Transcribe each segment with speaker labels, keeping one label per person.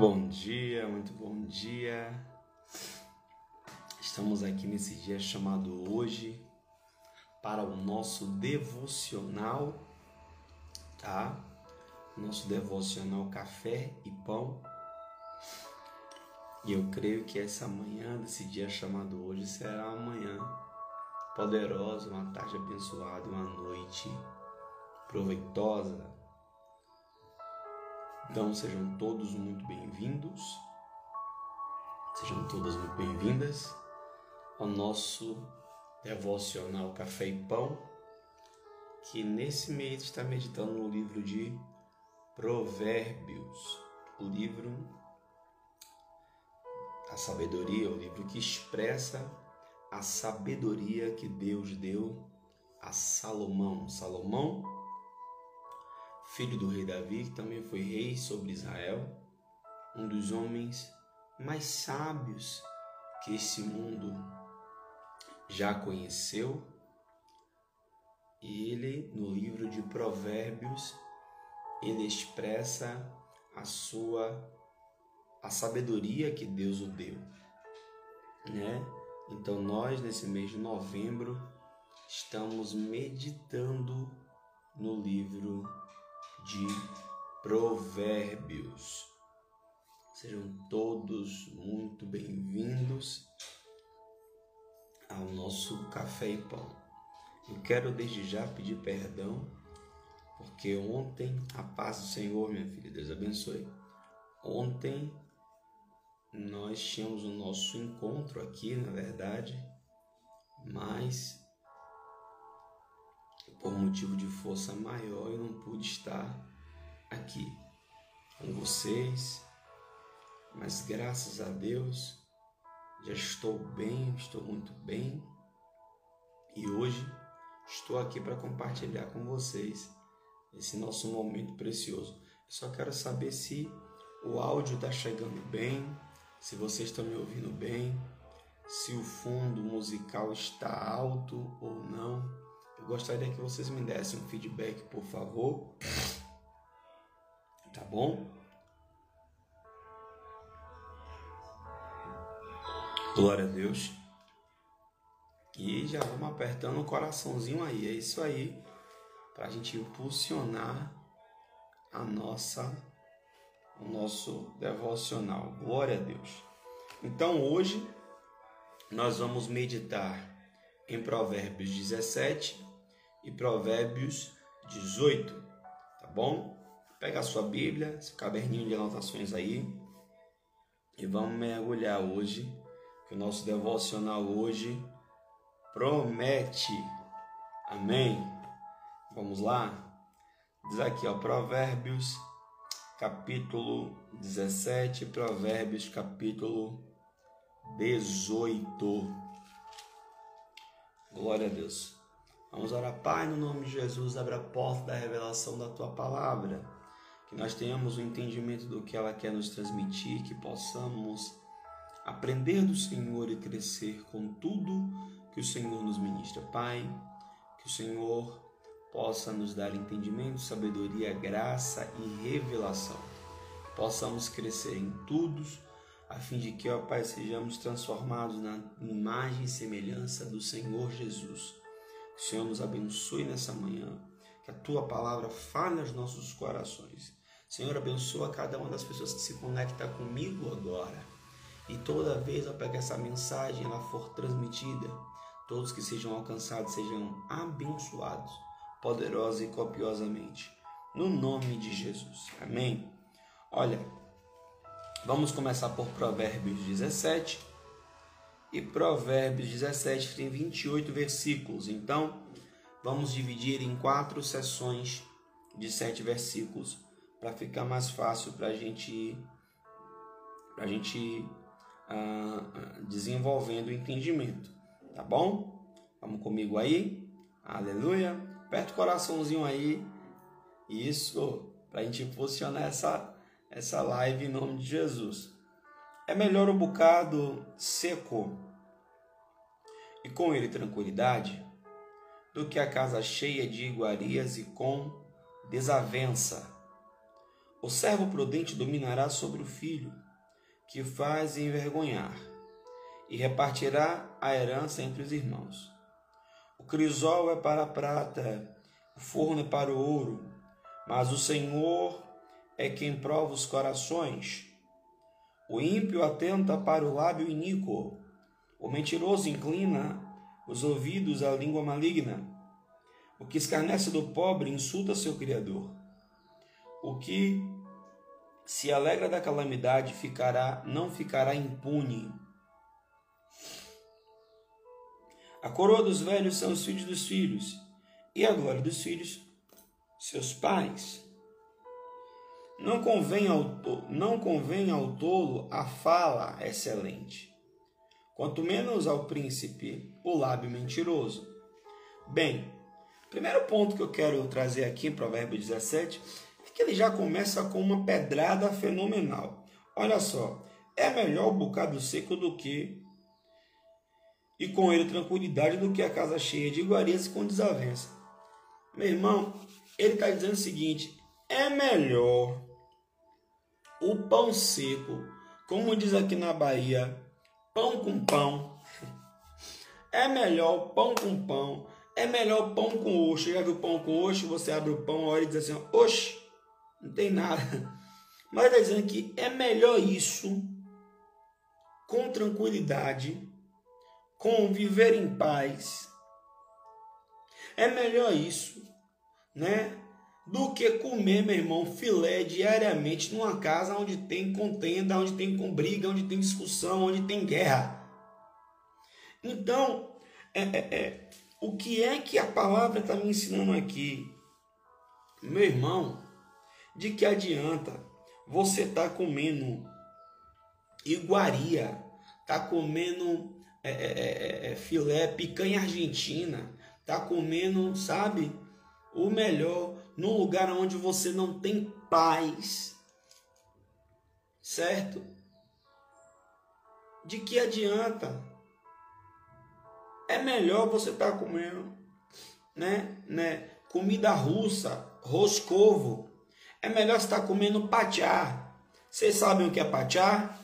Speaker 1: Bom dia, muito bom dia. Estamos aqui nesse dia chamado hoje para o nosso devocional, tá? Nosso devocional café e pão. E eu creio que essa manhã desse dia chamado hoje será uma manhã poderosa, uma tarde abençoada, uma noite proveitosa então sejam todos muito bem-vindos, sejam todas muito bem-vindas ao nosso devocional Café e Pão, que nesse mês está meditando no livro de Provérbios, o livro da sabedoria, o livro que expressa a sabedoria que Deus deu a Salomão. Salomão filho do rei Davi, que também foi rei sobre Israel, um dos homens mais sábios que esse mundo já conheceu. E ele, no livro de Provérbios, ele expressa a sua a sabedoria que Deus o deu, né? Então nós nesse mês de novembro estamos meditando no livro de Provérbios. Sejam todos muito bem-vindos ao nosso café e pão. Eu quero desde já pedir perdão, porque ontem, a paz do Senhor, minha filha, Deus abençoe. Ontem nós tínhamos o nosso encontro aqui, na verdade, mas por motivo de força maior, eu não pude estar aqui com vocês, mas graças a Deus já estou bem, estou muito bem e hoje estou aqui para compartilhar com vocês esse nosso momento precioso. Eu só quero saber se o áudio está chegando bem, se vocês estão me ouvindo bem, se o fundo musical está alto ou não. Eu gostaria que vocês me dessem um feedback, por favor. Tá bom? Glória a Deus. E já vamos apertando o coraçãozinho aí. É isso aí. Para a gente impulsionar a nossa, o nosso devocional. Glória a Deus. Então hoje nós vamos meditar em Provérbios 17 e Provérbios 18, tá bom? Pega a sua Bíblia, seu caderninho de anotações aí e vamos mergulhar hoje, que o nosso devocional hoje promete. Amém? Vamos lá? Diz aqui, ó, Provérbios capítulo 17, Provérbios capítulo 18. Glória a Deus. Vamos orar, Pai, no nome de Jesus, abre a porta da revelação da tua palavra, que nós tenhamos o entendimento do que ela quer nos transmitir, que possamos aprender do Senhor e crescer com tudo que o Senhor nos ministra. Pai, que o Senhor possa nos dar entendimento, sabedoria, graça e revelação. Possamos crescer em tudo, a fim de que, ó Pai, sejamos transformados na imagem e semelhança do Senhor Jesus o Senhor nos abençoe nessa manhã, que a tua palavra fale aos nossos corações. Senhor, abençoa cada uma das pessoas que se conecta comigo agora. E toda vez eu pegar essa mensagem, ela for transmitida, todos que sejam alcançados sejam abençoados, poderosa e copiosamente. No nome de Jesus. Amém. Olha, vamos começar por Provérbios 17, e Provérbios 17 tem 28 versículos. Então, vamos dividir em quatro sessões de sete versículos para ficar mais fácil para gente, a gente uh, desenvolvendo o entendimento. Tá bom? Vamos comigo aí? Aleluia! Aperta o coraçãozinho aí. Isso, para a gente posicionar essa, essa live em nome de Jesus. É melhor o bocado seco e com ele tranquilidade do que a casa cheia de iguarias e com desavença. O servo prudente dominará sobre o filho, que faz envergonhar, e repartirá a herança entre os irmãos. O crisol é para a prata, o forno é para o ouro, mas o Senhor é quem prova os corações. O ímpio atenta para o lábio iníquo, o mentiroso inclina os ouvidos à língua maligna. O que escarnece do pobre insulta seu Criador. O que se alegra da calamidade ficará, não ficará impune. A coroa dos velhos são os filhos dos filhos, e a glória dos filhos, seus pais. Não convém ao, não convém ao tolo a fala excelente, quanto menos ao príncipe o lábio mentiroso. Bem, primeiro ponto que eu quero trazer aqui em Provérbio 17 é que ele já começa com uma pedrada fenomenal. Olha só, é melhor o bocado seco do que e com ele tranquilidade do que a casa cheia de iguarias com desavença. Meu irmão, ele está dizendo o seguinte: é melhor o pão seco, como diz aqui na Bahia, pão com pão. É melhor pão com pão. É melhor pão com oxo. Já viu pão com oxo? Você abre o pão, olha e diz assim: Oxe, não tem nada. Mas está dizendo que é melhor isso, com tranquilidade, com viver em paz. É melhor isso, né? Do que comer, meu irmão, filé diariamente numa casa onde tem contenda, onde tem briga, onde tem discussão, onde tem guerra. Então, é, é, é, o que é que a palavra está me ensinando aqui? Meu irmão, de que adianta você estar tá comendo iguaria, tá comendo é é, é, é, é, filé, picanha argentina, tá comendo, sabe, o melhor num lugar onde você não tem paz, certo? De que adianta? É melhor você estar tá comendo, né, né, comida russa, roscovo, é melhor estar comendo pachá. Vocês sabem o que é pachá?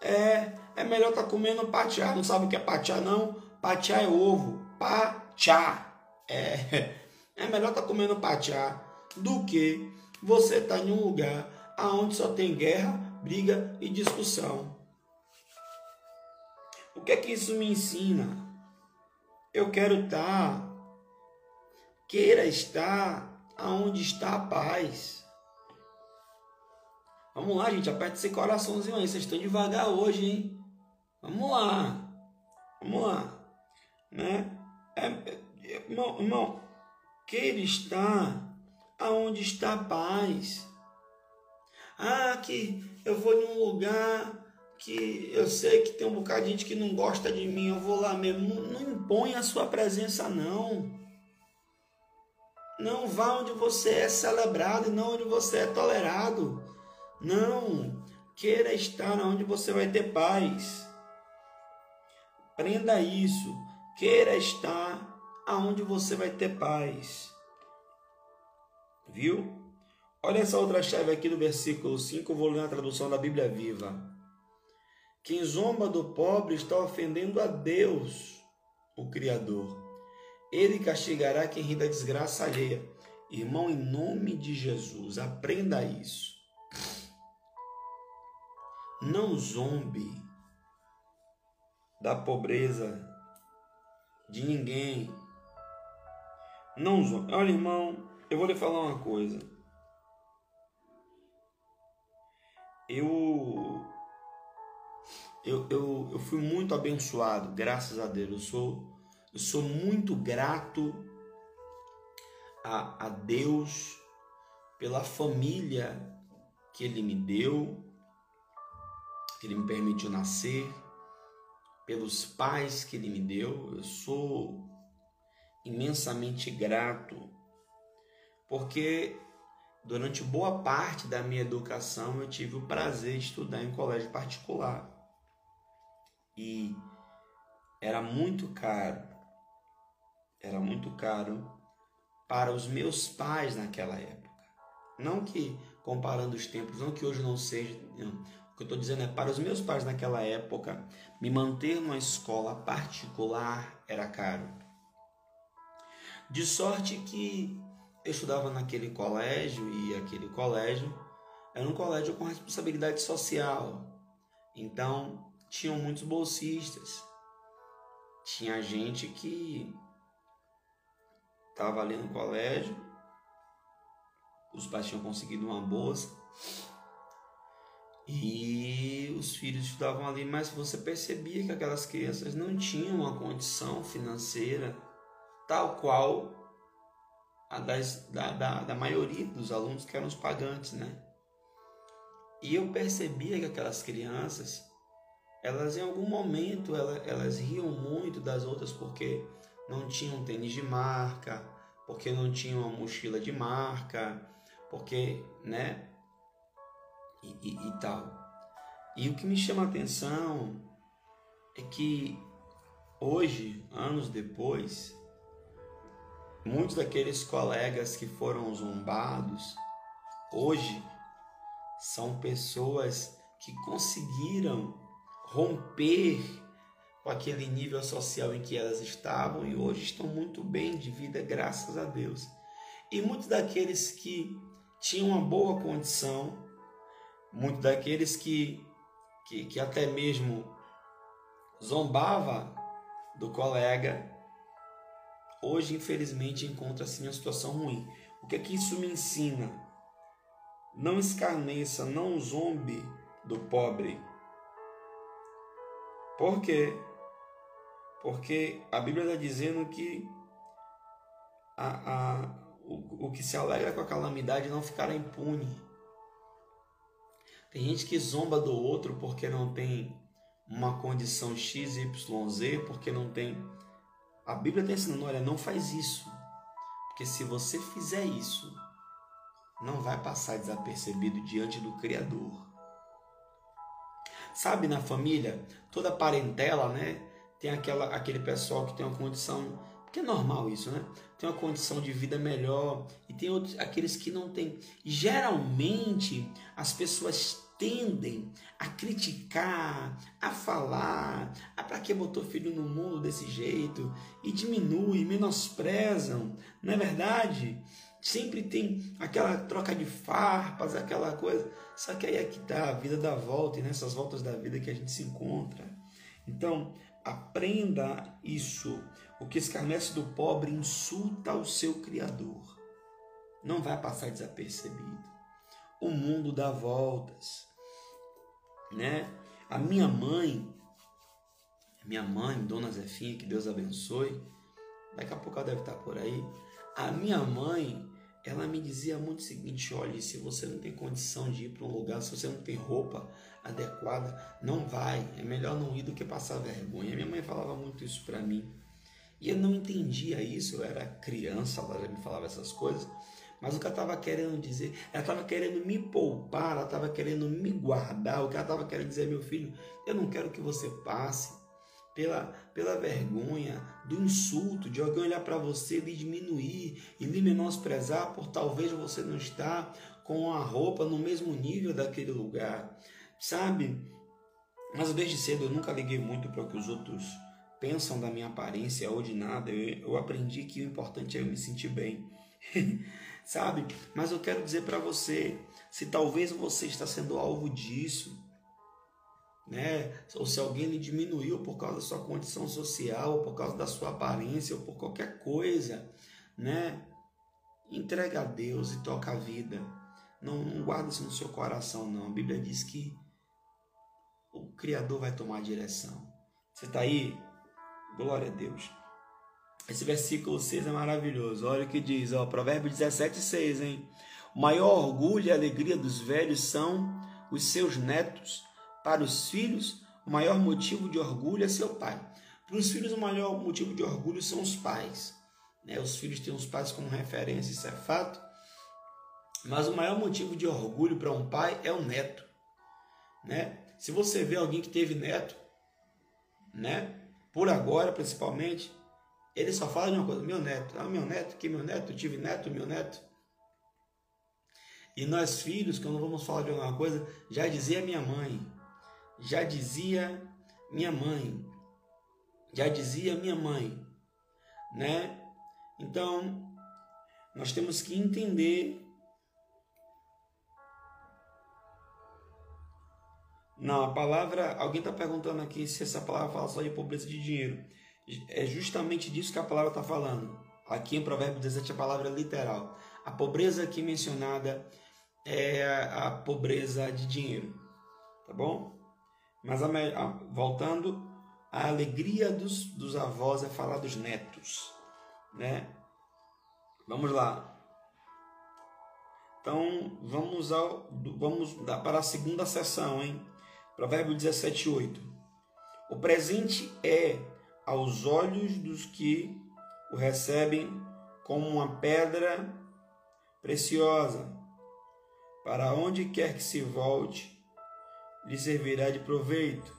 Speaker 1: É, é melhor estar comendo pachá. Não sabe o que é pachá, não? Pachá é ovo. Pachá. É, é melhor estar comendo pachá do que você estar em um lugar onde só tem guerra, briga e discussão. O que é que isso me ensina? Eu quero estar, queira estar aonde está a paz. Vamos lá, gente, aperta esse coraçãozinho aí. Vocês estão devagar hoje, hein? Vamos lá. Vamos lá. Né? É, é, irmão, irmão, queira estar aonde está a paz. Ah, que eu vou em um lugar que eu sei que tem um bocado de gente que não gosta de mim, eu vou lá mesmo. Não, não impõe a sua presença, não. Não vá onde você é celebrado e não onde você é tolerado. Não, queira estar onde você vai ter paz. Prenda isso. Queira estar aonde você vai ter paz. Viu? Olha essa outra chave aqui do versículo 5, vou ler na tradução da Bíblia Viva. Quem zomba do pobre está ofendendo a Deus, o Criador. Ele castigará quem ri da desgraça alheia. Irmão, em nome de Jesus, aprenda isso. Não zombe da pobreza de ninguém. Não zombe. Olha, irmão, eu vou lhe falar uma coisa. Eu, eu, eu, eu fui muito abençoado, graças a Deus. Eu sou, eu sou muito grato a, a Deus pela família que Ele me deu, que Ele me permitiu nascer, pelos pais que Ele me deu. Eu sou imensamente grato, porque durante boa parte da minha educação eu tive o prazer de estudar em colégio particular. E era muito caro, era muito caro para os meus pais naquela época. Não que comparando os tempos, não que hoje não seja. Não. O que eu estou dizendo é para os meus pais naquela época, me manter numa escola particular era caro. De sorte que eu estudava naquele colégio e aquele colégio era um colégio com responsabilidade social. Então, tinham muitos bolsistas. Tinha gente que estava ali no colégio, os pais tinham conseguido uma bolsa e os filhos estudavam ali, mas você percebia que aquelas crianças não tinham uma condição financeira tal qual a das, da, da, da maioria dos alunos que eram os pagantes, né? E eu percebia que aquelas crianças, elas em algum momento, elas, elas riam muito das outras porque não tinham tênis de marca, porque não tinham uma mochila de marca, porque, né? E, e, e tal. E o que me chama a atenção é que hoje, anos depois, muitos daqueles colegas que foram zombados, hoje são pessoas que conseguiram romper com aquele nível social em que elas estavam e hoje estão muito bem de vida, graças a Deus. E muitos daqueles que tinham uma boa condição, muitos daqueles que, que, que até mesmo zombava do colega, hoje infelizmente encontra-se em uma situação ruim. O que é que isso me ensina? Não escarneça, não zombe do pobre. Por quê? Porque a Bíblia está dizendo que a, a, o, o que se alegra com a calamidade não ficará impune. Tem gente que zomba do outro porque não tem uma condição X, Y, Z, porque não tem. A Bíblia está ensinando: olha, não faz isso. Porque se você fizer isso, não vai passar desapercebido diante do Criador. Sabe, na família, toda parentela, né? tem aquela, aquele pessoal que tem uma condição, que é normal isso, né? Tem uma condição de vida melhor e tem outros, aqueles que não têm. Geralmente as pessoas tendem a criticar, a falar, a para que botou filho no mundo desse jeito e diminui, menosprezam, não é verdade? Sempre tem aquela troca de farpas, aquela coisa. Só que aí é que tá a vida da volta e nessas voltas da vida que a gente se encontra. Então, Aprenda isso. O que escarnece do pobre insulta o seu Criador. Não vai passar desapercebido. O mundo dá voltas. Né? A minha mãe, minha mãe, Dona Zefinha, que Deus abençoe, daqui a pouco ela deve estar por aí. A minha mãe, ela me dizia muito o seguinte: olha, se você não tem condição de ir para um lugar, se você não tem roupa adequada, não vai. É melhor não ir do que passar vergonha. Minha mãe falava muito isso para mim. E eu não entendia isso, eu era criança, ela já me falava essas coisas. Mas o que ela estava querendo dizer, ela estava querendo me poupar, ela estava querendo me guardar. O que ela estava querendo dizer, meu filho, eu não quero que você passe pela, pela vergonha, do insulto, de alguém olhar para você, lhe diminuir e lhe menosprezar por talvez você não estar com a roupa no mesmo nível daquele lugar, sabe? Mas desde cedo eu nunca liguei muito para o que os outros pensam da minha aparência ou de nada. Eu, eu aprendi que o importante é eu me sentir bem, sabe? Mas eu quero dizer para você, se talvez você está sendo alvo disso, né? Ou se alguém lhe diminuiu por causa da sua condição social, ou por causa da sua aparência, ou por qualquer coisa, né? Entrega a Deus e toca a vida. Não, não guarda isso no seu coração, não. A Bíblia diz que o Criador vai tomar a direção. Você está aí? Glória a Deus. Esse versículo 6 é maravilhoso. Olha o que diz, ó, Provérbio 17, 6, hein? O maior orgulho e alegria dos velhos são os seus netos para os filhos, o maior motivo de orgulho é seu pai. Para os filhos, o maior motivo de orgulho são os pais. Né? Os filhos têm os pais como referência, isso é fato. Mas o maior motivo de orgulho para um pai é o neto. Né? Se você vê alguém que teve neto, né? por agora principalmente, ele só fala de uma coisa: meu neto, ah, meu neto, que meu neto, tive neto, meu neto. E nós filhos, quando vamos falar de alguma coisa, já dizia minha mãe, já dizia minha mãe, já dizia minha mãe, né? Então, nós temos que entender Não, a palavra, alguém está perguntando aqui se essa palavra fala só de pobreza de dinheiro. É justamente disso que a palavra está falando. Aqui em Provérbio 17 a palavra é literal. A pobreza aqui mencionada é a pobreza de dinheiro, tá bom? Mas a, a, voltando, a alegria dos, dos avós é falar dos netos, né? Vamos lá. Então, vamos, ao, vamos para a segunda sessão, hein? Provérbio 17, 8. O presente é aos olhos dos que o recebem como uma pedra preciosa, para onde quer que se volte, lhe servirá de proveito.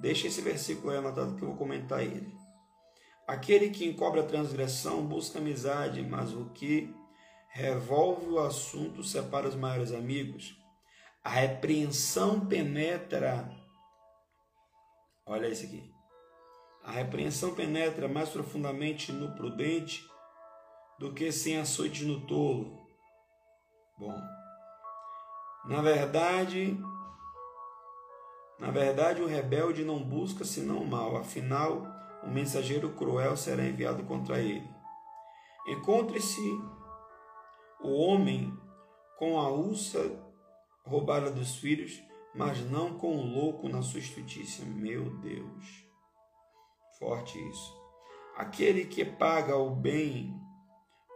Speaker 1: Deixa esse versículo aí anotado que eu vou comentar ele. Aquele que encobre a transgressão busca amizade, mas o que revolve o assunto separa os maiores amigos. A repreensão penetra. Olha isso aqui. A repreensão penetra mais profundamente no prudente do que sem açoite no tolo. Bom, na verdade, na verdade o rebelde não busca senão o mal, afinal, o mensageiro cruel será enviado contra ele. Encontre-se o homem com a ursa roubada dos filhos, mas não com o louco na sua. Meu Deus, forte isso. Aquele que paga o bem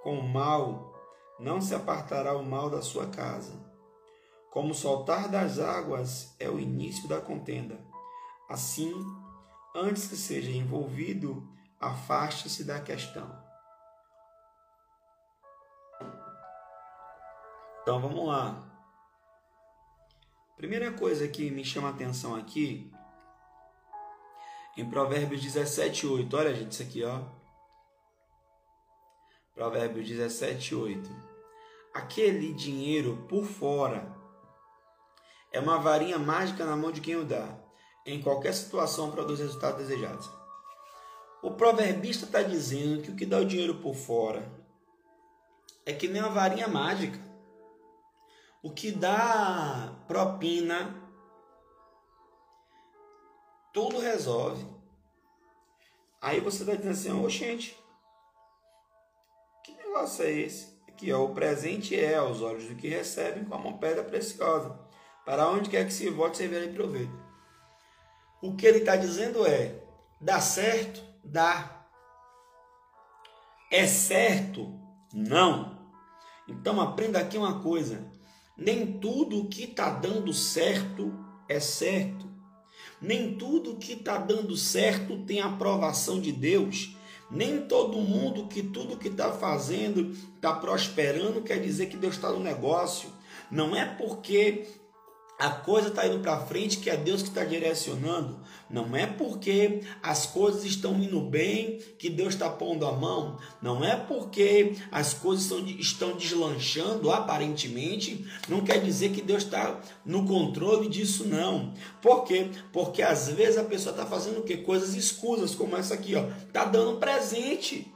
Speaker 1: com o mal, não se apartará o mal da sua casa. Como soltar das águas é o início da contenda. Assim, antes que seja envolvido, afaste-se da questão. Então vamos lá. Primeira coisa que me chama a atenção aqui, em Provérbios 17, 8. Olha, gente, isso aqui, ó. Provérbios 17, 8. Aquele dinheiro por fora é uma varinha mágica na mão de quem o dá. Em qualquer situação produz resultados desejados. O proverbista está dizendo que o que dá o dinheiro por fora é que nem uma varinha mágica. O que dá propina, tudo resolve. Aí você está dizendo assim, oh, gente, negócio é esse? Aqui, ó, o presente é aos olhos do que recebem como uma pedra preciosa. Para onde quer que se volte, servirá de proveito. O que ele está dizendo é: dá certo? Dá. É certo? Não. Então aprenda aqui uma coisa: nem tudo que está dando certo é certo. Nem tudo que está dando certo tem aprovação de Deus. Nem todo mundo que tudo que está fazendo está prosperando quer dizer que Deus está no negócio. Não é porque a coisa está indo para frente que é Deus que está direcionando. Não é porque as coisas estão indo bem que Deus está pondo a mão. Não é porque as coisas estão, deslanchando aparentemente. Não quer dizer que Deus está no controle disso, não. Por quê? Porque às vezes a pessoa está fazendo o quê? Coisas escusas, como essa aqui, ó. Está dando presente.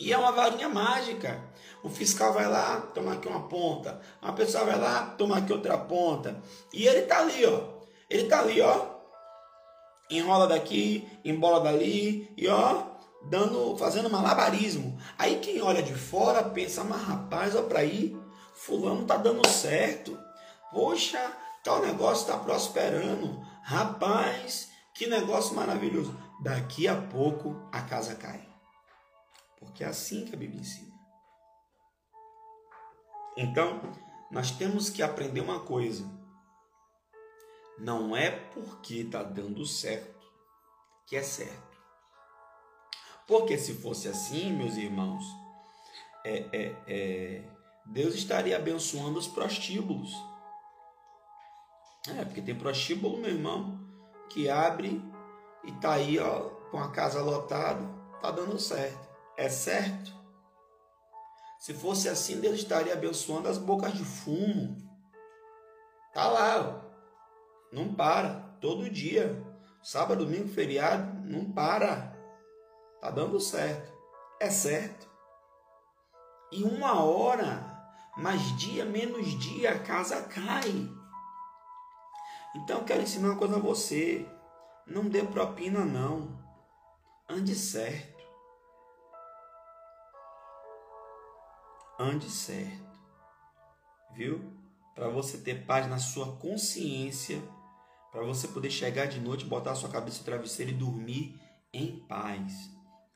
Speaker 1: E é uma varinha mágica. O fiscal vai lá, toma aqui uma ponta. A pessoa vai lá, toma aqui outra ponta. E ele tá ali, ó. Ele tá ali, ó. Enrola daqui, embola dali e ó, dando, fazendo malabarismo. Aí quem olha de fora pensa, mas rapaz, ó para aí, fulano tá dando certo. Poxa, tal negócio tá prosperando. Rapaz, que negócio maravilhoso. Daqui a pouco a casa cai. Porque é assim que a Bíblia ensina. Então, nós temos que aprender uma coisa. Não é porque está dando certo que é certo. Porque se fosse assim, meus irmãos, é, é, é, Deus estaria abençoando os prostíbulos. É, porque tem prostíbulo, meu irmão, que abre e tá aí ó, com a casa lotada, tá dando certo. É certo? Se fosse assim, Deus estaria abençoando as bocas de fumo. Tá lá, ó. não para, todo dia. Sábado, domingo, feriado, não para. Tá dando certo. É certo. E uma hora, mais dia menos dia, a casa cai. Então eu quero ensinar uma coisa a você. Não dê propina não. Ande certo. Ande certo. Viu? Para você ter paz na sua consciência, para você poder chegar de noite, botar sua cabeça no travesseiro e dormir em paz.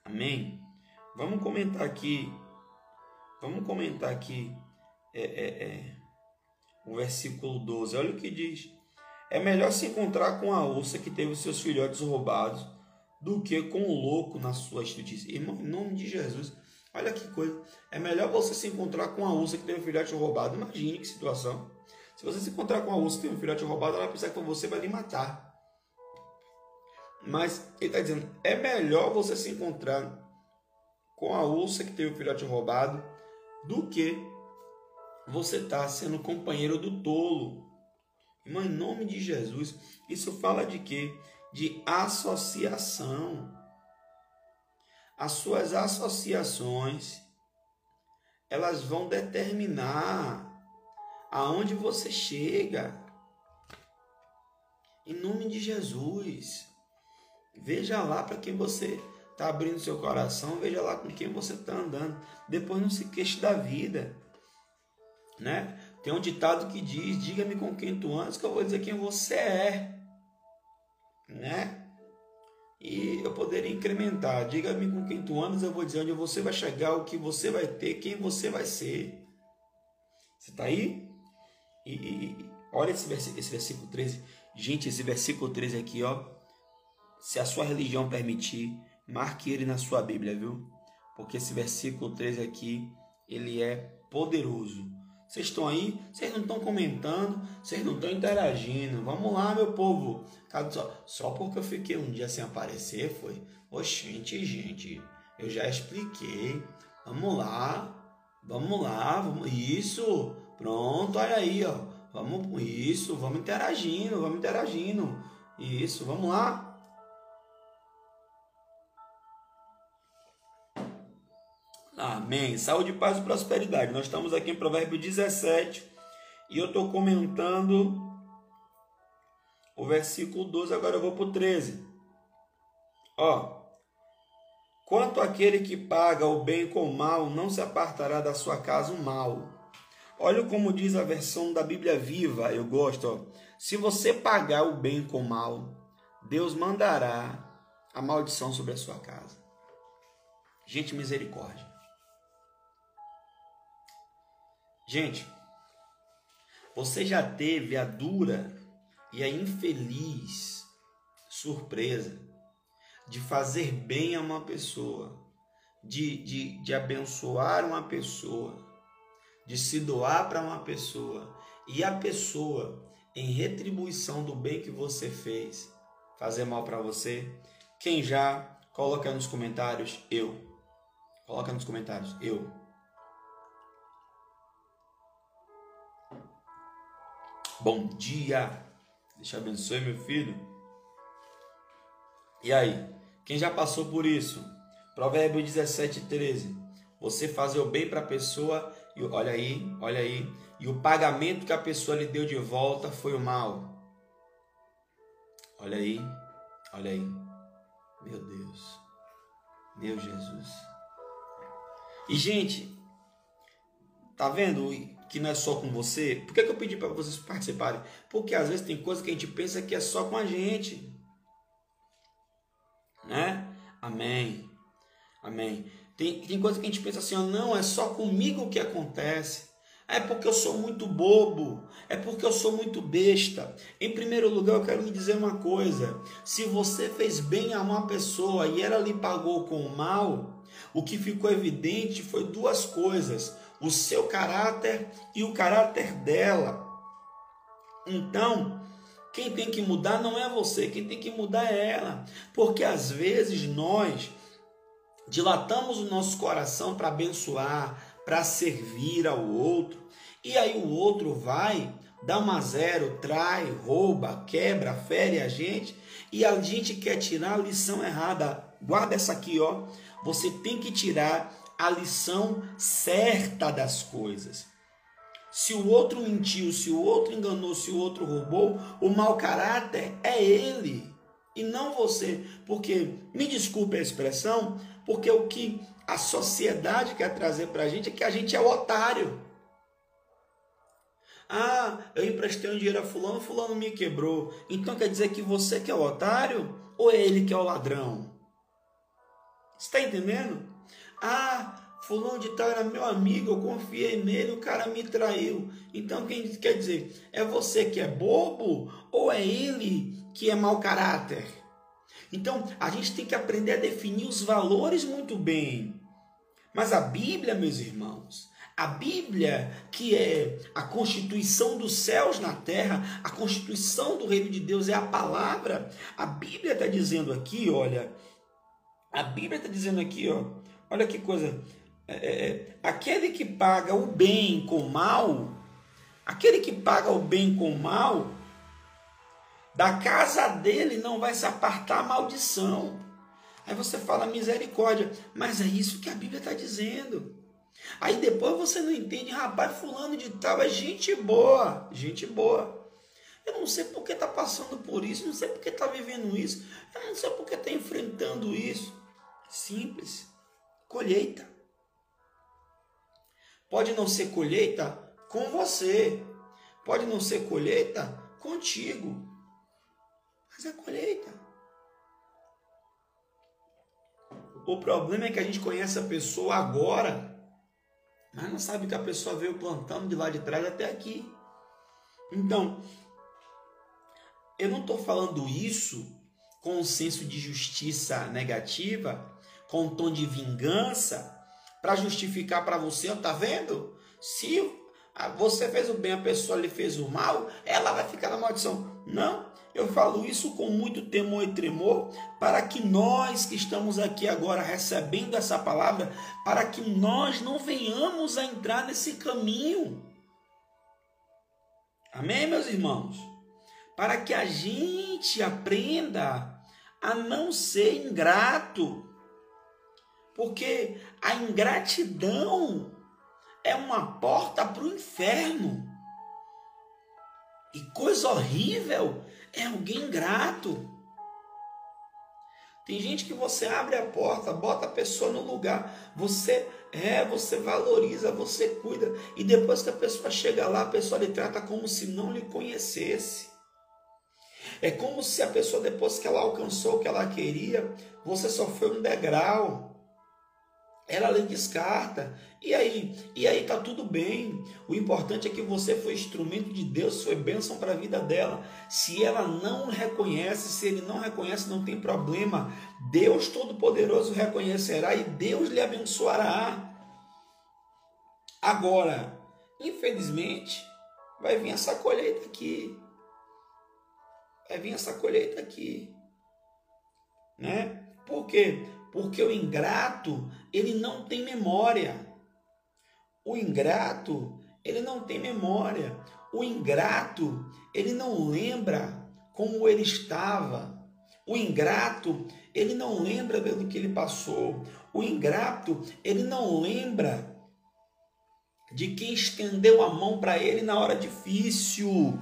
Speaker 1: Amém? Vamos comentar aqui. Vamos comentar aqui é, é, é, o versículo 12. Olha o que diz. É melhor se encontrar com a onça que teve seus filhotes roubados do que com o louco na sua justiça. Irmão, em nome de Jesus, Olha que coisa. É melhor você se encontrar com a ursa que tem um filhote roubado. Imagine que situação. Se você se encontrar com a ursa que tem um filhote roubado, ela vai pensar que você vai lhe matar. Mas ele está dizendo: é melhor você se encontrar com a ursa que tem um filhote roubado do que você estar tá sendo companheiro do tolo. Irmão, em nome de Jesus, isso fala de quê? De associação as suas associações elas vão determinar aonde você chega. Em nome de Jesus. Veja lá para quem você está abrindo seu coração, veja lá com quem você está andando. Depois não se queixe da vida. Né? Tem um ditado que diz: Diga-me com quem tu andas, que eu vou dizer quem você é. Né? E eu poderia incrementar. Diga-me com quem tu andas, eu vou dizer onde você vai chegar, o que você vai ter, quem você vai ser. Você está aí? E, e, olha esse versículo, esse versículo 13. Gente, esse versículo 13 aqui, ó. Se a sua religião permitir, marque ele na sua Bíblia, viu? Porque esse versículo 13 aqui, ele é poderoso. Vocês estão aí? Vocês não estão comentando? Vocês não estão interagindo? Vamos lá, meu povo. Só, só porque eu fiquei um dia sem aparecer foi. Oxente, gente, eu já expliquei. Vamos lá. Vamos lá. Isso. Pronto, olha aí, ó. Vamos com isso. Vamos interagindo. Vamos interagindo. Isso, vamos lá. Amém. Saúde, paz e prosperidade. Nós estamos aqui em Provérbio 17 e eu estou comentando o versículo 12, agora eu vou para o 13. Ó. Quanto aquele que paga o bem com o mal, não se apartará da sua casa o mal. Olha como diz a versão da Bíblia Viva, eu gosto. Ó. Se você pagar o bem com o mal, Deus mandará a maldição sobre a sua casa. Gente, misericórdia. Gente, você já teve a dura e a infeliz surpresa de fazer bem a uma pessoa, de, de, de abençoar uma pessoa, de se doar para uma pessoa e a pessoa, em retribuição do bem que você fez, fazer mal para você? Quem já? Coloca nos comentários eu. Coloca nos comentários eu. Bom dia. Deus te abençoe, meu filho. E aí, quem já passou por isso? Provérbio 17, 13. Você fazer o bem para a pessoa, e olha aí, olha aí, e o pagamento que a pessoa lhe deu de volta foi o mal. Olha aí, olha aí. Meu Deus. Meu Jesus. E gente, tá vendo? Que não é só com você. Por que, que eu pedi para vocês participarem? Porque às vezes tem coisa que a gente pensa que é só com a gente. Né? Amém. Amém. Tem, tem coisa que a gente pensa assim, ó, não, é só comigo que acontece. É porque eu sou muito bobo. É porque eu sou muito besta. Em primeiro lugar, eu quero lhe dizer uma coisa: se você fez bem a uma pessoa e ela lhe pagou com o mal, o que ficou evidente foi duas coisas o seu caráter e o caráter dela. Então, quem tem que mudar não é você, quem tem que mudar é ela. Porque às vezes nós dilatamos o nosso coração para abençoar, para servir ao outro, e aí o outro vai, dá uma zero, trai, rouba, quebra, fere a gente, e a gente quer tirar a lição errada. Guarda essa aqui, ó. Você tem que tirar a lição certa das coisas. Se o outro mentiu, se o outro enganou, se o outro roubou, o mau caráter é ele e não você. Porque, me desculpe a expressão, porque o que a sociedade quer trazer para a gente é que a gente é o otário. Ah, eu emprestei um dinheiro a fulano, fulano me quebrou. Então quer dizer que você que é o otário ou é ele que é o ladrão? Está entendendo? Ah, fulano de tal era meu amigo, eu confiei nele, o cara me traiu. Então quem quer dizer? É você que é bobo ou é ele que é mau caráter? Então a gente tem que aprender a definir os valores muito bem. Mas a Bíblia, meus irmãos, a Bíblia, que é a constituição dos céus na terra, a constituição do reino de Deus é a palavra. A Bíblia está dizendo aqui, olha, a Bíblia está dizendo aqui, ó, olha que coisa. É, é, é, aquele que paga o bem com o mal, aquele que paga o bem com o mal, da casa dele não vai se apartar a maldição. Aí você fala misericórdia, mas é isso que a Bíblia está dizendo. Aí depois você não entende, rapaz, fulano de tal é gente boa, gente boa. Eu não sei porque está passando por isso, não sei porque está vivendo isso, eu não sei porque está enfrentando isso. Simples. Colheita. Pode não ser colheita com você, pode não ser colheita contigo, mas é colheita. O problema é que a gente conhece a pessoa agora mas não sabe que a pessoa veio plantando de lá de trás até aqui. Então, eu não estou falando isso com um senso de justiça negativa, com um tom de vingança, para justificar para você, ó, tá vendo? Se você fez o bem, a pessoa lhe fez o mal, ela vai ficar na maldição. Não, eu falo isso com muito temor e tremor, para que nós que estamos aqui agora recebendo essa palavra, para que nós não venhamos a entrar nesse caminho. Amém, meus irmãos? Para que a gente aprenda a não ser ingrato. Porque a ingratidão é uma porta para o inferno. E coisa horrível é alguém grato. Tem gente que você abre a porta, bota a pessoa no lugar, você é, você valoriza, você cuida, e depois que a pessoa chega lá, a pessoa lhe trata como se não lhe conhecesse. É como se a pessoa, depois que ela alcançou o que ela queria, você só foi um degrau ela lhe descarta. E aí? E aí tá tudo bem. O importante é que você foi instrumento de Deus, foi bênção para a vida dela. Se ela não reconhece, se ele não reconhece, não tem problema. Deus Todo-Poderoso reconhecerá e Deus lhe abençoará. Agora, infelizmente, vai vir essa colheita aqui. Vai vir essa colheita aqui. Né? Por quê? Porque o ingrato, ele não tem memória. O ingrato, ele não tem memória. O ingrato, ele não lembra como ele estava. O ingrato, ele não lembra do que ele passou. O ingrato, ele não lembra de quem estendeu a mão para ele na hora difícil.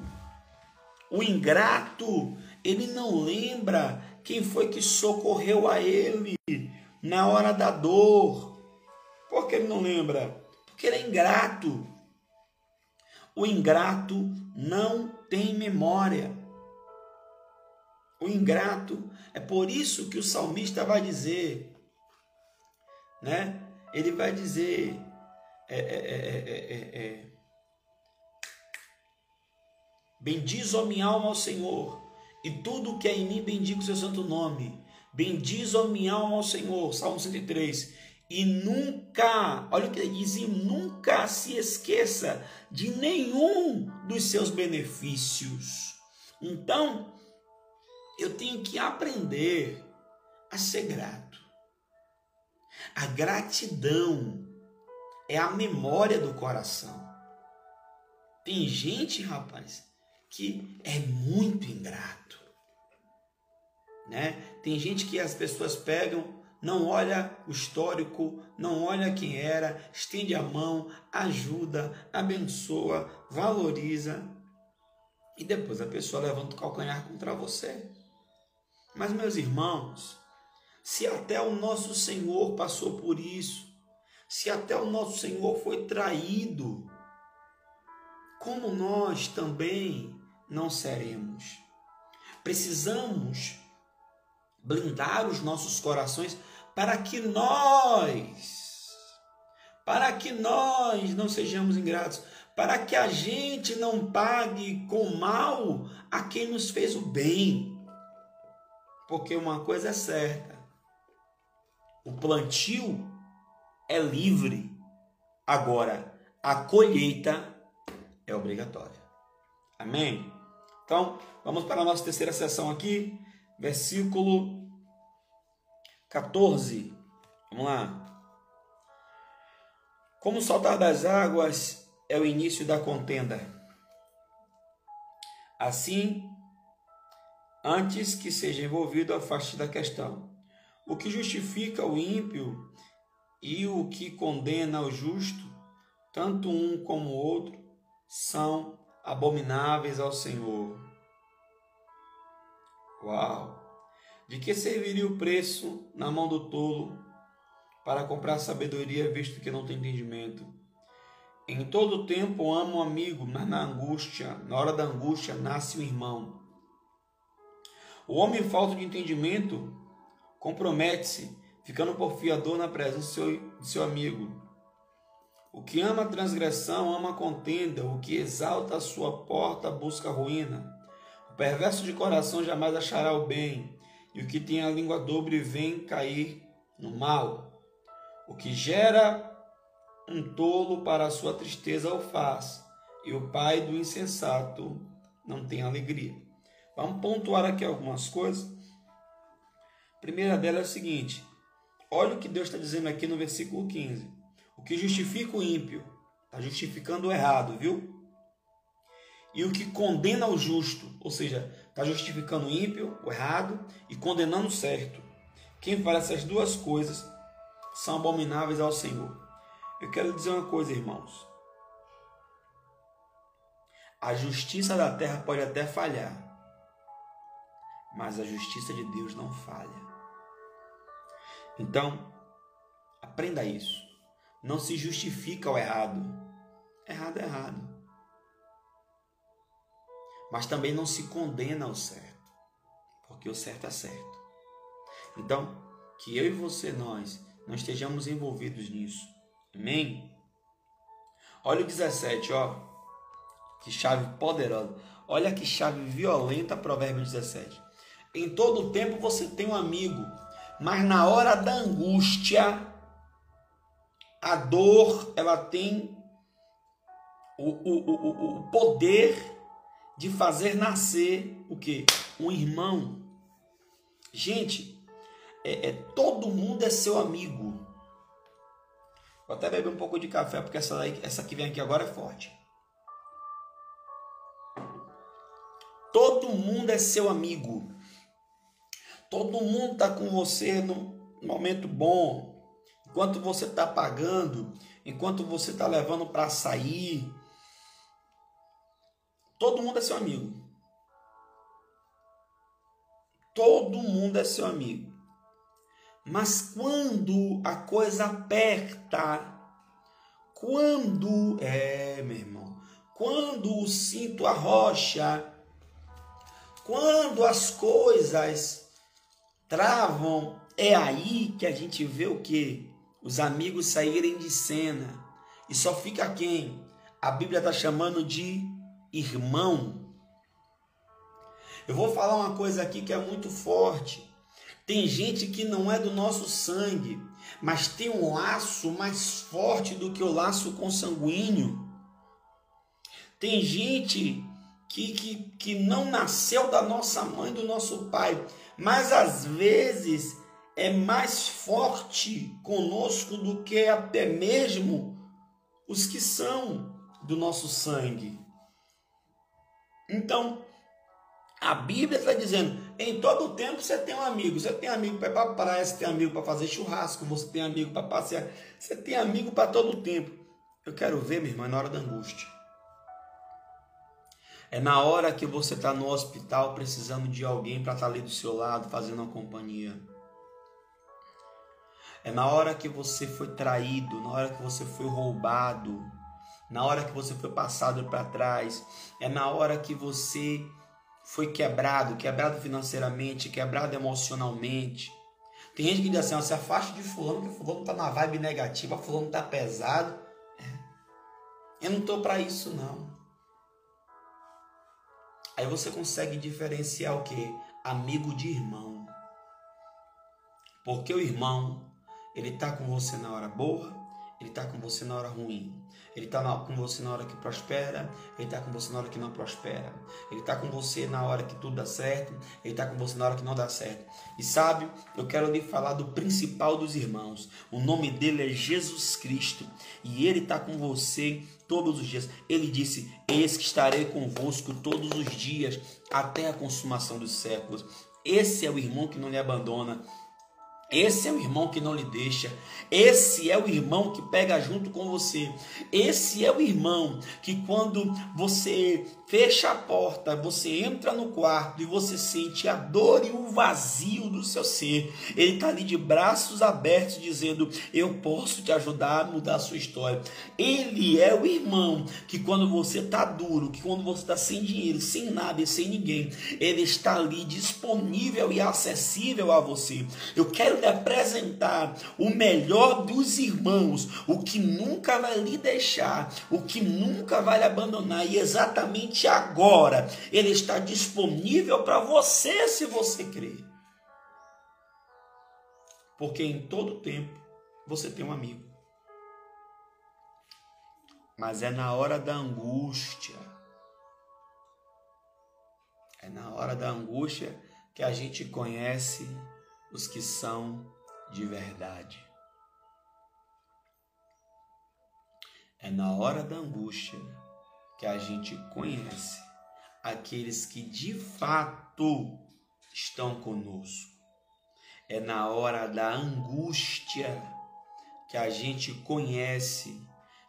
Speaker 1: O ingrato, ele não lembra quem foi que socorreu a ele na hora da dor. Por que ele não lembra? Porque ele é ingrato. O ingrato não tem memória. O ingrato, é por isso que o salmista vai dizer, né? Ele vai dizer, é, é, é, bendiz a minha alma ao Senhor, e tudo que é em mim bendiga o seu santo nome. Bendiz a minha alma ao Senhor, Salmo 103. E nunca, olha o que ele diz, e nunca se esqueça de nenhum dos seus benefícios. Então, eu tenho que aprender a ser grato. A gratidão é a memória do coração. Tem gente, rapaz, que é muito ingrato. Né? Tem gente que as pessoas pegam, não olha o histórico, não olha quem era, estende a mão, ajuda, abençoa, valoriza e depois a pessoa levanta o calcanhar contra você. Mas meus irmãos, se até o nosso Senhor passou por isso, se até o nosso Senhor foi traído, como nós também não seremos. Precisamos blindar os nossos corações para que nós, para que nós não sejamos ingratos, para que a gente não pague com mal a quem nos fez o bem. Porque uma coisa é certa: o plantio é livre, agora a colheita é obrigatória. Amém? Então, vamos para a nossa terceira sessão aqui, versículo 14. Vamos lá. Como saltar das águas é o início da contenda. Assim, antes que seja envolvido, afaste da questão. O que justifica o ímpio e o que condena o justo, tanto um como o outro, são abomináveis ao Senhor. Uau! De que serviria o preço na mão do tolo para comprar sabedoria, visto que não tem entendimento? Em todo tempo amo um amigo, mas na angústia, na hora da angústia, nasce um irmão. O homem falta de entendimento compromete-se, ficando porfiador na presença de seu, de seu amigo. O que ama a transgressão ama a contenda, o que exalta a sua porta busca a ruína. O perverso de coração jamais achará o bem, e o que tem a língua dobre vem cair no mal. O que gera um tolo para a sua tristeza o faz, e o pai do insensato não tem alegria. Vamos pontuar aqui algumas coisas. A primeira delas é a seguinte: olha o que Deus está dizendo aqui no versículo 15. O que justifica o ímpio está justificando o errado, viu? E o que condena o justo, ou seja, está justificando o ímpio, o errado, e condenando o certo. Quem faz essas duas coisas são abomináveis ao Senhor. Eu quero dizer uma coisa, irmãos. A justiça da terra pode até falhar, mas a justiça de Deus não falha. Então, aprenda isso. Não se justifica o errado. Errado é errado. Mas também não se condena o certo, porque o certo é certo. Então, que eu e você, nós, não estejamos envolvidos nisso Amém? Olha o 17, ó. Que chave poderosa. Olha que chave violenta, Provérbio 17. Em todo tempo você tem um amigo, mas na hora da angústia, a dor, ela tem o, o, o, o poder de fazer nascer o que? Um irmão. Gente, é, é, todo mundo é seu amigo. Vou até beber um pouco de café, porque essa, daí, essa que vem aqui agora é forte. Todo mundo é seu amigo. Todo mundo está com você no momento bom. Enquanto você está pagando, enquanto você está levando para sair. Todo mundo é seu amigo. Todo mundo é seu amigo. Mas quando a coisa aperta, quando é, meu irmão, quando o cinto arrocha, quando as coisas travam, é aí que a gente vê o que? Os amigos saírem de cena. E só fica quem? A Bíblia está chamando de irmão. Eu vou falar uma coisa aqui que é muito forte. Tem gente que não é do nosso sangue, mas tem um laço mais forte do que o laço consanguíneo. Tem gente que, que, que não nasceu da nossa mãe, do nosso pai, mas às vezes é mais forte conosco do que até mesmo os que são do nosso sangue. Então, a Bíblia está dizendo: em todo tempo você tem um amigo. Você tem amigo para ir para a praia, você tem amigo para fazer churrasco, você tem amigo para passear, você tem amigo para todo o tempo. Eu quero ver, irmão, é na hora da angústia. É na hora que você está no hospital precisando de alguém para estar tá ali do seu lado, fazendo uma companhia. É na hora que você foi traído, na hora que você foi roubado, na hora que você foi passado para trás, é na hora que você foi quebrado, quebrado financeiramente, quebrado emocionalmente. Tem gente que diz assim, ó, se afaste de fulano, que fulano tá na vibe negativa, fulano tá pesado. É. Eu não tô para isso não. Aí você consegue diferenciar o que? Amigo de irmão. Porque o irmão ele está com você na hora boa, ele está com você na hora ruim. Ele está com você na hora que prospera, ele está com você na hora que não prospera. Ele está com você na hora que tudo dá certo, ele está com você na hora que não dá certo. E sabe, eu quero lhe falar do principal dos irmãos. O nome dele é Jesus Cristo e ele está com você todos os dias. Ele disse: Eis que estarei convosco todos os dias até a consumação dos séculos. Esse é o irmão que não lhe abandona. Esse é o irmão que não lhe deixa. Esse é o irmão que pega junto com você. Esse é o irmão que quando você fecha a porta, você entra no quarto e você sente a dor e o vazio do seu ser. Ele está ali de braços abertos dizendo: Eu posso te ajudar a mudar a sua história. Ele é o irmão que quando você está duro, que quando você está sem dinheiro, sem nada e sem ninguém, ele está ali disponível e acessível a você. Eu quero lhe apresentar o melhor dos irmãos, o que nunca vai lhe deixar, o que nunca vai lhe abandonar e exatamente agora. Ele está disponível para você se você crer. Porque em todo tempo você tem um amigo. Mas é na hora da angústia. É na hora da angústia que a gente conhece os que são de verdade. É na hora da angústia que a gente conhece, aqueles que de fato estão conosco. É na hora da angústia que a gente conhece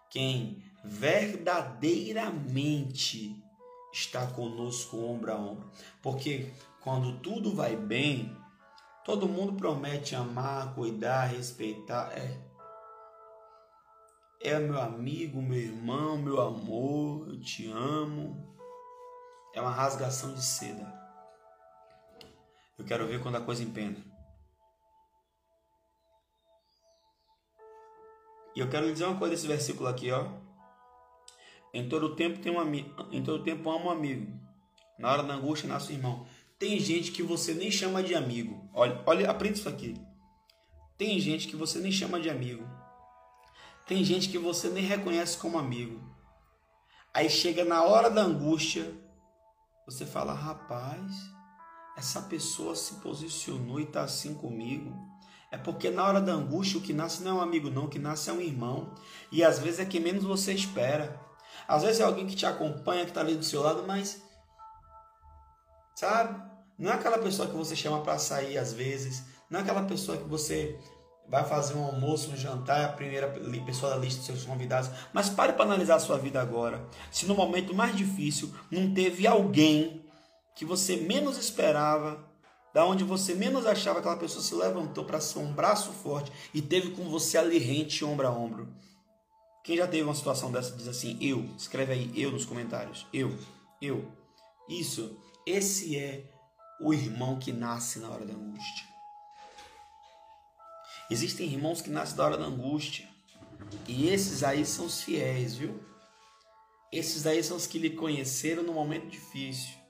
Speaker 1: quem verdadeiramente está conosco ombro a ombro. Porque quando tudo vai bem, todo mundo promete amar, cuidar, respeitar. É, é meu amigo, meu irmão, meu amor, eu te amo. É uma rasgação de seda. Eu quero ver quando a coisa empena. E eu quero dizer uma coisa desse versículo aqui, ó. Em todo tempo tem um amigo, em todo tempo amo um amigo. Na hora da angústia nasce o irmão. Tem gente que você nem chama de amigo. Olha, olha, aprende isso aqui. Tem gente que você nem chama de amigo tem gente que você nem reconhece como amigo. Aí chega na hora da angústia, você fala: rapaz, essa pessoa se posicionou e está assim comigo. É porque na hora da angústia o que nasce não é um amigo, não, o que nasce é um irmão. E às vezes é quem menos você espera. Às vezes é alguém que te acompanha, que está ali do seu lado, mas. Sabe? Não é aquela pessoa que você chama para sair às vezes. Não é aquela pessoa que você vai fazer um almoço, um jantar, é a primeira pessoa da lista dos seus convidados. Mas pare para analisar a sua vida agora. Se no momento mais difícil não teve alguém que você menos esperava, da onde você menos achava que aquela pessoa se levantou para ser um braço forte e teve com você ali rente ombro a ombro. Quem já teve uma situação dessa diz assim: eu. Escreve aí eu nos comentários. Eu, eu. Isso, esse é o irmão que nasce na hora da angústia. Existem irmãos que nascem da hora da angústia. E esses aí são os fiéis, viu? Esses aí são os que lhe conheceram no momento difícil.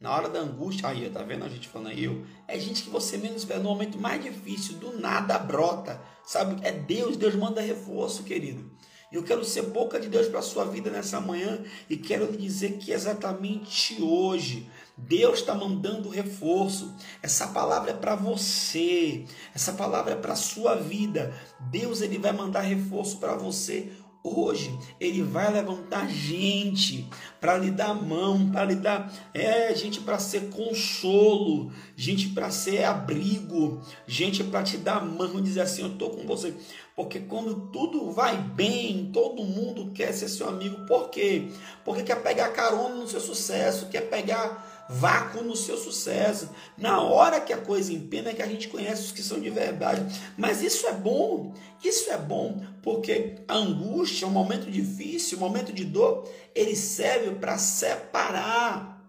Speaker 1: Na hora da angústia, aí, tá vendo a gente falando aí? Eu, é gente que você menos espera no momento mais difícil, do nada brota, sabe? É Deus, Deus manda reforço, querido. Eu quero ser boca de Deus para sua vida nessa manhã e quero lhe dizer que exatamente hoje Deus está mandando reforço. Essa palavra é para você. Essa palavra é para sua vida. Deus ele vai mandar reforço para você hoje ele vai levantar gente para lhe dar mão, para lhe dar é, gente para ser consolo, gente para ser abrigo, gente para te dar mão e dizer assim, eu tô com você. Porque quando tudo vai bem, todo mundo quer ser seu amigo. Por quê? Porque quer pegar carona no seu sucesso, quer pegar vácuo no seu sucesso. Na hora que a coisa empena é que a gente conhece os que são de verdade. Mas isso é bom, isso é bom, porque a angústia, o um momento difícil, o um momento de dor, ele serve para separar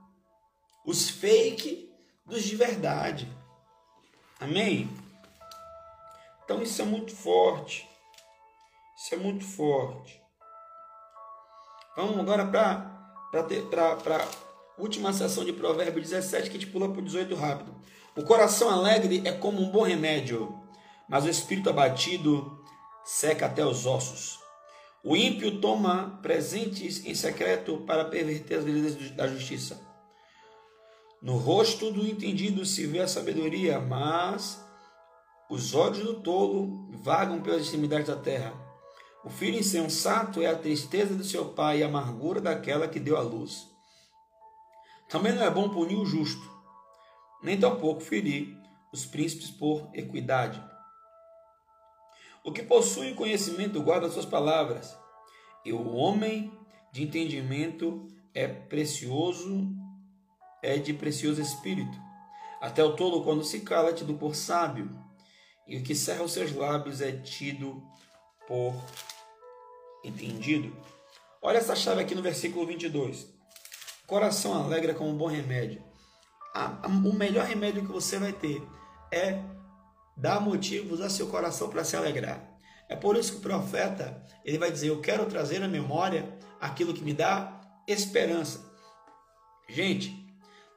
Speaker 1: os fake dos de verdade. Amém? Então isso é muito forte. Isso é muito forte. Vamos agora para última sessão de Provérbios 17, que a gente pula para o 18 rápido. O coração alegre é como um bom remédio, mas o espírito abatido seca até os ossos. O ímpio toma presentes em secreto para perverter as leis da justiça. No rosto do entendido se vê a sabedoria, mas os olhos do tolo vagam pelas extremidades da terra. O filho insensato é a tristeza do seu pai e a amargura daquela que deu a luz. Também não é bom punir o justo, nem tampouco ferir os príncipes por equidade. O que possui conhecimento guarda suas palavras, e o homem de entendimento é precioso, é de precioso espírito. Até o tolo, quando se cala, é tido por sábio, e o que cerra os seus lábios é tido por entendido. Olha essa chave aqui no versículo 22. Coração alegre é como um bom remédio. A, a, o melhor remédio que você vai ter é dar motivos a seu coração para se alegrar. É por isso que o profeta ele vai dizer: Eu quero trazer na memória aquilo que me dá esperança. Gente,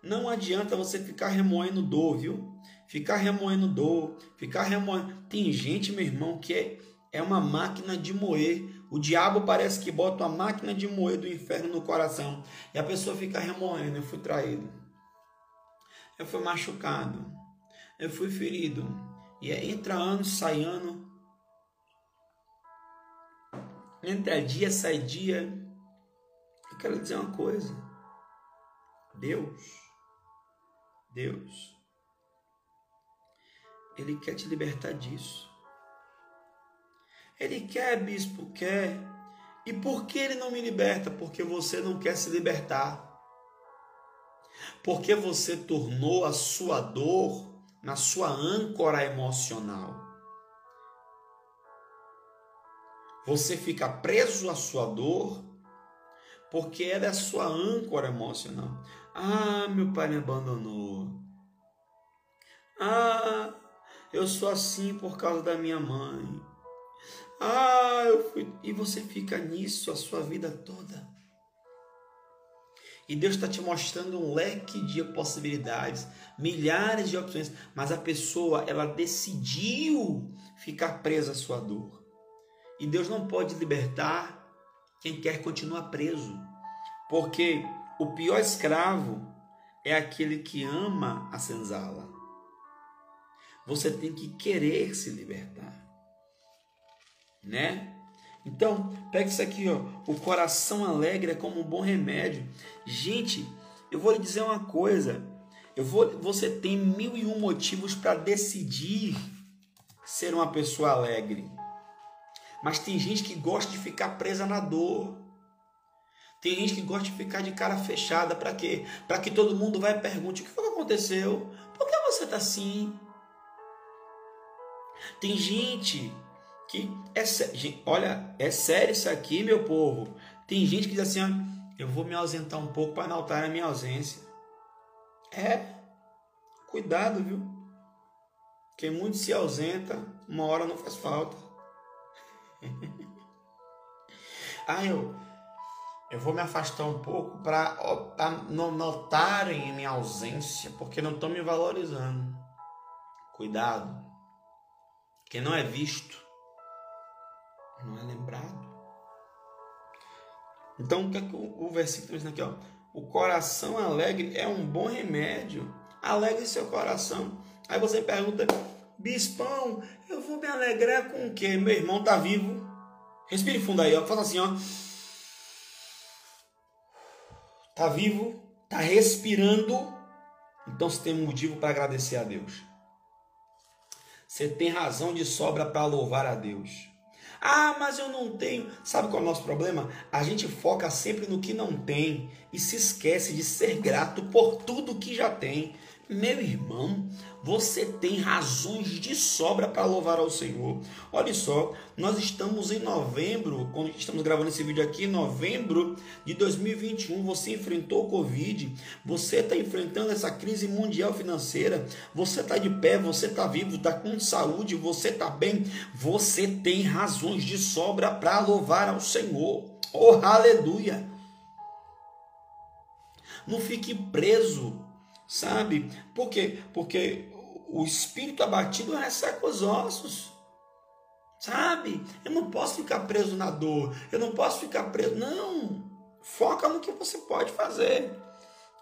Speaker 1: não adianta você ficar remoendo dor, viu? Ficar remoendo dor, ficar remoendo. Tem gente, meu irmão, que é, é uma máquina de moer o diabo parece que bota uma máquina de moer do inferno no coração e a pessoa fica remoendo. Eu fui traído, eu fui machucado, eu fui ferido. E é, entra ano, sai ano. Entra dia, sai dia. Eu quero dizer uma coisa. Deus, Deus, Ele quer te libertar disso. Ele quer, bispo, quer. E por que ele não me liberta? Porque você não quer se libertar. Porque você tornou a sua dor na sua âncora emocional. Você fica preso à sua dor porque ela é a sua âncora emocional. Ah, meu pai me abandonou. Ah, eu sou assim por causa da minha mãe. Ah, eu fui. E você fica nisso a sua vida toda. E Deus está te mostrando um leque de possibilidades, milhares de opções, mas a pessoa ela decidiu ficar presa à sua dor. E Deus não pode libertar quem quer continuar preso, porque o pior escravo é aquele que ama a senzala. Você tem que querer se libertar né? Então, pega isso aqui, ó. O coração alegre é como um bom remédio. Gente, eu vou lhe dizer uma coisa. Eu vou, você tem mil e um motivos para decidir ser uma pessoa alegre. Mas tem gente que gosta de ficar presa na dor. Tem gente que gosta de ficar de cara fechada. Para quê? Para que todo mundo vai e pergunte: o que foi que aconteceu? Por que você está assim? Tem gente que é olha, é sério isso aqui, meu povo. Tem gente que diz assim, ó, eu vou me ausentar um pouco para notar a minha ausência. É, cuidado, viu? Quem muito se ausenta, uma hora não faz falta. ah, eu, eu vou me afastar um pouco para não notarem minha ausência, porque não estão me valorizando. Cuidado. Quem não é visto não é lembrado. Então, o que, é que o, o versículo diz aqui? Ó? O coração alegre é um bom remédio. Alegre seu coração. Aí você pergunta, bispão, eu vou me alegrar com o quê? Meu irmão está vivo. Respire fundo aí, ó. Faça assim, ó. Tá vivo, tá respirando. Então você tem motivo para agradecer a Deus. Você tem razão de sobra para louvar a Deus. Ah, mas eu não tenho. Sabe qual é o nosso problema? A gente foca sempre no que não tem e se esquece de ser grato por tudo que já tem. Meu irmão, você tem razões de sobra para louvar ao Senhor. Olha só, nós estamos em novembro, quando estamos gravando esse vídeo aqui, em novembro de 2021, você enfrentou o Covid, você está enfrentando essa crise mundial financeira, você está de pé, você está vivo, está com saúde, você está bem, você tem razões de sobra para louvar ao Senhor. Oh, aleluia! Não fique preso sabe? Por quê? Porque o espírito abatido resseca os ossos, sabe? Eu não posso ficar preso na dor, eu não posso ficar preso, não. Foca no que você pode fazer.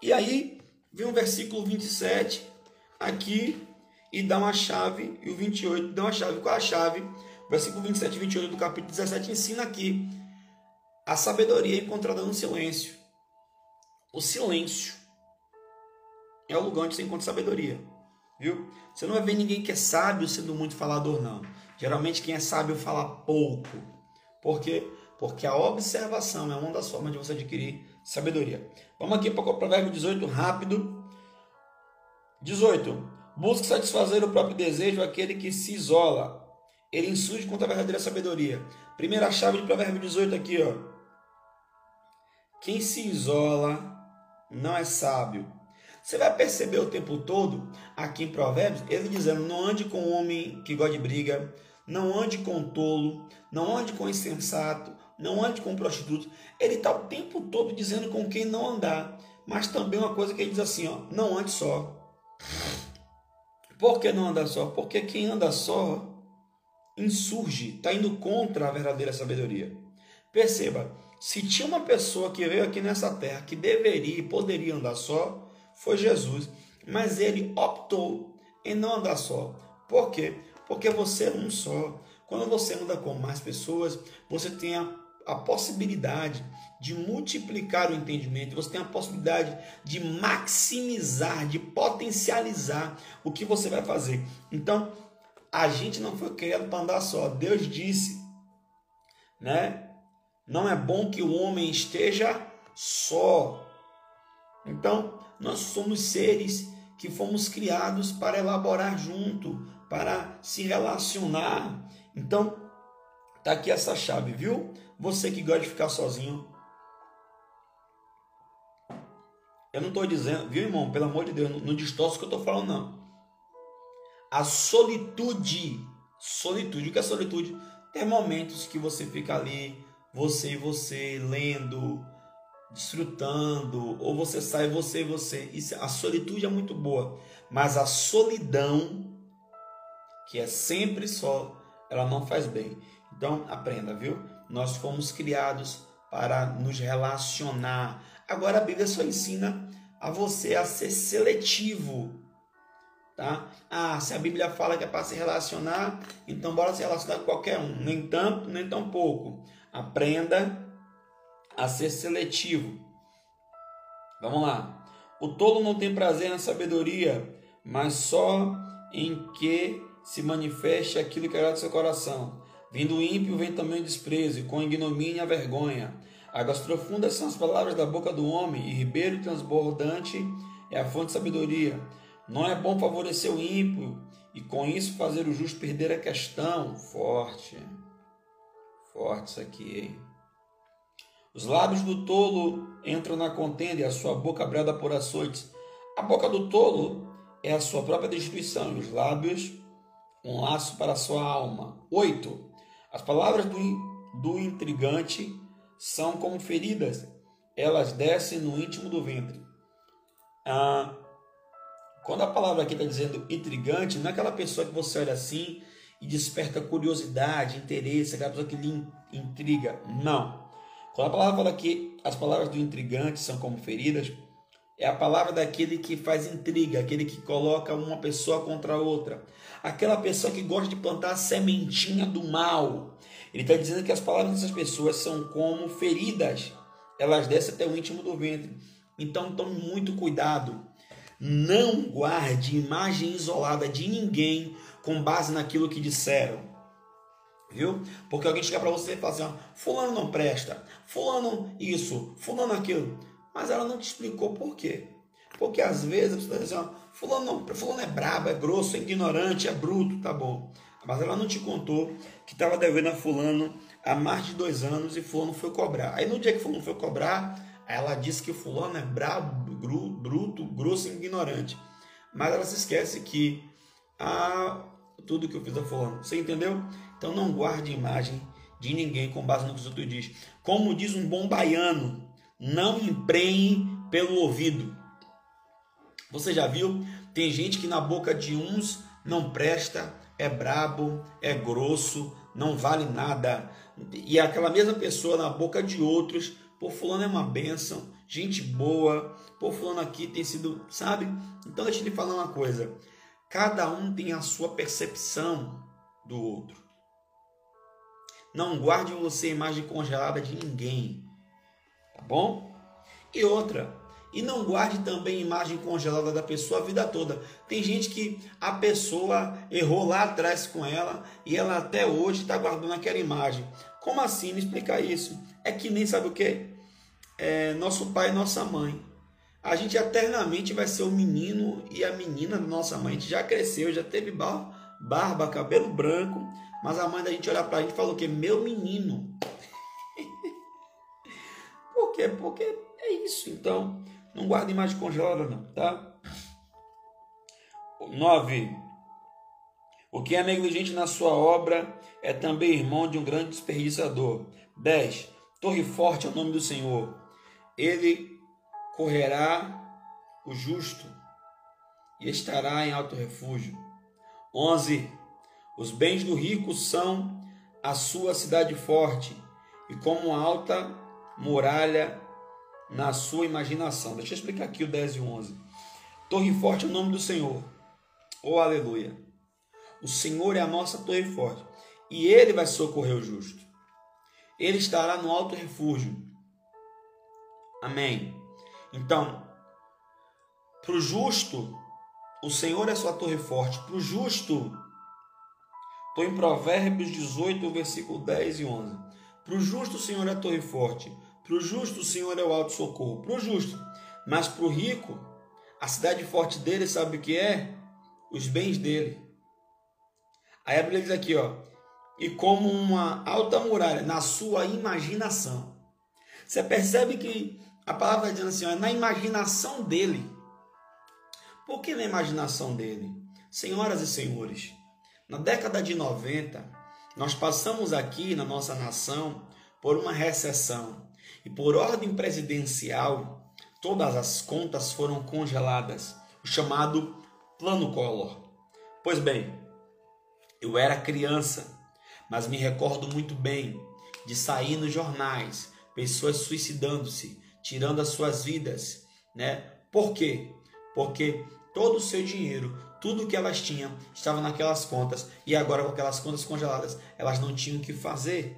Speaker 1: E aí, vem o versículo 27 aqui e dá uma chave, e o 28 dá uma chave. Qual é a chave? Versículo 27 e 28 do capítulo 17 ensina aqui a sabedoria encontrada no silêncio. O silêncio é o lugar onde você encontra sabedoria. Viu? Você não vai ver ninguém que é sábio sendo muito falador, não. Geralmente quem é sábio fala pouco. Por quê? Porque a observação é uma das formas de você adquirir sabedoria. Vamos aqui para o provérbio 18, rápido. 18. Busque satisfazer o próprio desejo aquele que se isola. Ele insurge contra a verdadeira sabedoria. Primeira chave de provérbio 18 aqui, ó. Quem se isola não é sábio, você vai perceber o tempo todo, aqui em Provérbios, ele dizendo: não ande com homem que gosta de briga, não ande com tolo, não ande com insensato, não ande com prostituto. Ele está o tempo todo dizendo com quem não andar. Mas também uma coisa que ele diz assim: ó, não ande só. Por que não andar só? Porque quem anda só insurge, está indo contra a verdadeira sabedoria. Perceba, se tinha uma pessoa que veio aqui nessa terra que deveria e poderia andar só, foi Jesus. Mas ele optou em não andar só. Por quê? Porque você é um só. Quando você anda com mais pessoas, você tem a, a possibilidade de multiplicar o entendimento, você tem a possibilidade de maximizar, de potencializar o que você vai fazer. Então, a gente não foi criado para andar só. Deus disse, né? Não é bom que o homem esteja só. Então, nós somos seres que fomos criados para elaborar junto, para se relacionar. Então, tá aqui essa chave, viu? Você que gosta de ficar sozinho. Eu não estou dizendo, viu, irmão? Pelo amor de Deus, não, não distorce o que eu estou falando, não. A solitude, solitude, o que é solitude? Tem momentos que você fica ali, você e você, lendo, desfrutando, ou você sai você e você. Isso, a solitude é muito boa, mas a solidão, que é sempre só, ela não faz bem. Então, aprenda, viu? Nós fomos criados para nos relacionar. Agora a Bíblia só ensina a você a ser seletivo, tá? Ah, se a Bíblia fala que é para se relacionar, então bora se relacionar com qualquer um, nem tanto, nem tão pouco. Aprenda a ser seletivo. Vamos lá. O tolo não tem prazer na sabedoria, mas só em que se manifeste aquilo que agrada seu coração. Vindo o ímpio vem também o desprezo, e com ignomínia a vergonha. Águas profundas são as palavras da boca do homem, e ribeiro transbordante é a fonte de sabedoria. Não é bom favorecer o ímpio, e com isso fazer o justo perder a questão. Forte. Forte isso aqui, hein? Os lábios do tolo entram na contenda e a sua boca brada por açoites. A boca do tolo é a sua própria destruição e os lábios um laço para a sua alma. 8. As palavras do, do intrigante são como feridas, elas descem no íntimo do ventre. Ah, quando a palavra aqui está dizendo intrigante, não é aquela pessoa que você olha assim e desperta curiosidade, interesse, aquela pessoa que lhe intriga. Não. Quando a palavra fala que as palavras do intrigante são como feridas, É a palavra daquele que faz intriga, aquele que coloca uma pessoa contra outra. Aquela pessoa que gosta de plantar a sementinha do mal. Ele está dizendo que as palavras dessas pessoas são como feridas. Elas descem até o íntimo do ventre. Então tome muito cuidado. Não guarde imagem isolada de ninguém com base naquilo que disseram. Viu? Porque alguém chega para você e fala assim: ó, Fulano não presta, Fulano isso, Fulano aquilo. Mas ela não te explicou por quê. Porque às vezes você diz assim: ó, fulano, não, fulano é brabo, é grosso, é ignorante, é bruto, tá bom. Mas ela não te contou que estava devendo a Fulano há mais de dois anos e Fulano foi cobrar. Aí no dia que Fulano foi cobrar, ela disse que Fulano é brabo, bruto, grosso e ignorante. Mas ela se esquece que ah, tudo que eu fiz a Fulano. Você entendeu? Então não guarde imagem de ninguém com base no que os outros diz. Como diz um bom baiano, não emprenhe pelo ouvido. Você já viu? Tem gente que na boca de uns não presta, é brabo, é grosso, não vale nada. E aquela mesma pessoa na boca de outros, pô, fulano é uma benção, gente boa, pô, fulano aqui tem sido, sabe? Então deixa eu falar uma coisa. Cada um tem a sua percepção do outro. Não guarde você imagem congelada de ninguém. Tá bom? E outra, e não guarde também imagem congelada da pessoa a vida toda. Tem gente que a pessoa errou lá atrás com ela e ela até hoje está guardando aquela imagem. Como assim? Me explicar isso. É que nem sabe o que? É nosso pai e nossa mãe. A gente eternamente vai ser o menino e a menina da nossa mãe. A gente já cresceu, já teve barba, cabelo branco, mas a mãe da gente olhar para a gente e falou que meu menino. Por quê? Porque é isso. Então, não guarde imagem congelada, não, tá? 9. O que é negligente na sua obra é também irmão de um grande desperdiçador. 10. Torre forte é o nome do Senhor. Ele correrá o justo e estará em alto refúgio. 11. Os bens do rico são a sua cidade forte e como alta muralha na sua imaginação. Deixa eu explicar aqui o 10 e o 11. Torre forte é o nome do Senhor. Oh, aleluia. O Senhor é a nossa torre forte e ele vai socorrer o justo. Ele estará no alto refúgio. Amém. Então, para o justo, o Senhor é sua torre forte. Para o justo, estou em Provérbios 18, versículo 10 e 11. Para o justo, o Senhor é a torre forte. Para o justo, o Senhor é o alto socorro. Para o justo. Mas para o rico, a cidade forte dele, sabe o que é? Os bens dele. Aí a Bíblia diz aqui, ó. E como uma alta muralha na sua imaginação. Você percebe que a palavra diz assim, é na imaginação dele. Por que na imaginação dele? Senhoras e senhores, na década de 90, nós passamos aqui na nossa nação por uma recessão e por ordem presidencial, todas as contas foram congeladas, o chamado Plano Collor. Pois bem, eu era criança, mas me recordo muito bem de sair nos jornais, pessoas suicidando-se, tirando as suas vidas, né? Por quê? Porque todo o seu dinheiro, tudo que elas tinham, estava naquelas contas e agora com aquelas contas congeladas, elas não tinham o que fazer.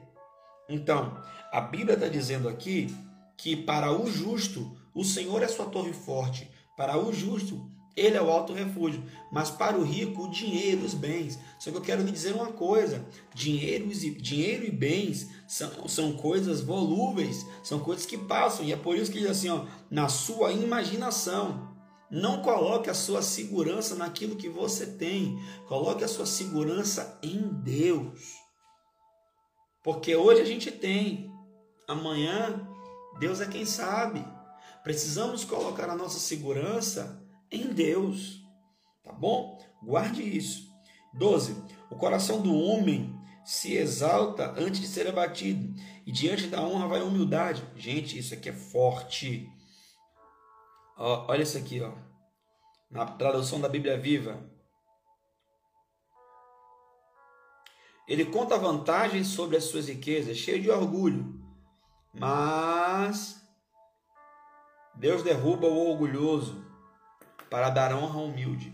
Speaker 1: Então, a Bíblia está dizendo aqui que para o justo, o Senhor é sua torre forte. Para o justo, ele é o alto refúgio. Mas para o rico, o dinheiro, os bens. Só que eu quero lhe dizer uma coisa: dinheiro e, dinheiro e bens são, são coisas volúveis, são coisas que passam. E é por isso que diz assim: ó, na sua imaginação. Não coloque a sua segurança naquilo que você tem. Coloque a sua segurança em Deus. Porque hoje a gente tem, amanhã Deus é quem sabe. Precisamos colocar a nossa segurança em Deus. Tá bom? Guarde isso. 12. O coração do homem se exalta antes de ser abatido, e diante da honra vai a humildade. Gente, isso aqui é forte. Ó, olha isso aqui, ó. Na tradução da Bíblia Viva, Ele conta vantagens sobre as suas riquezas, cheio de orgulho. Mas Deus derruba o orgulhoso para dar honra ao humilde.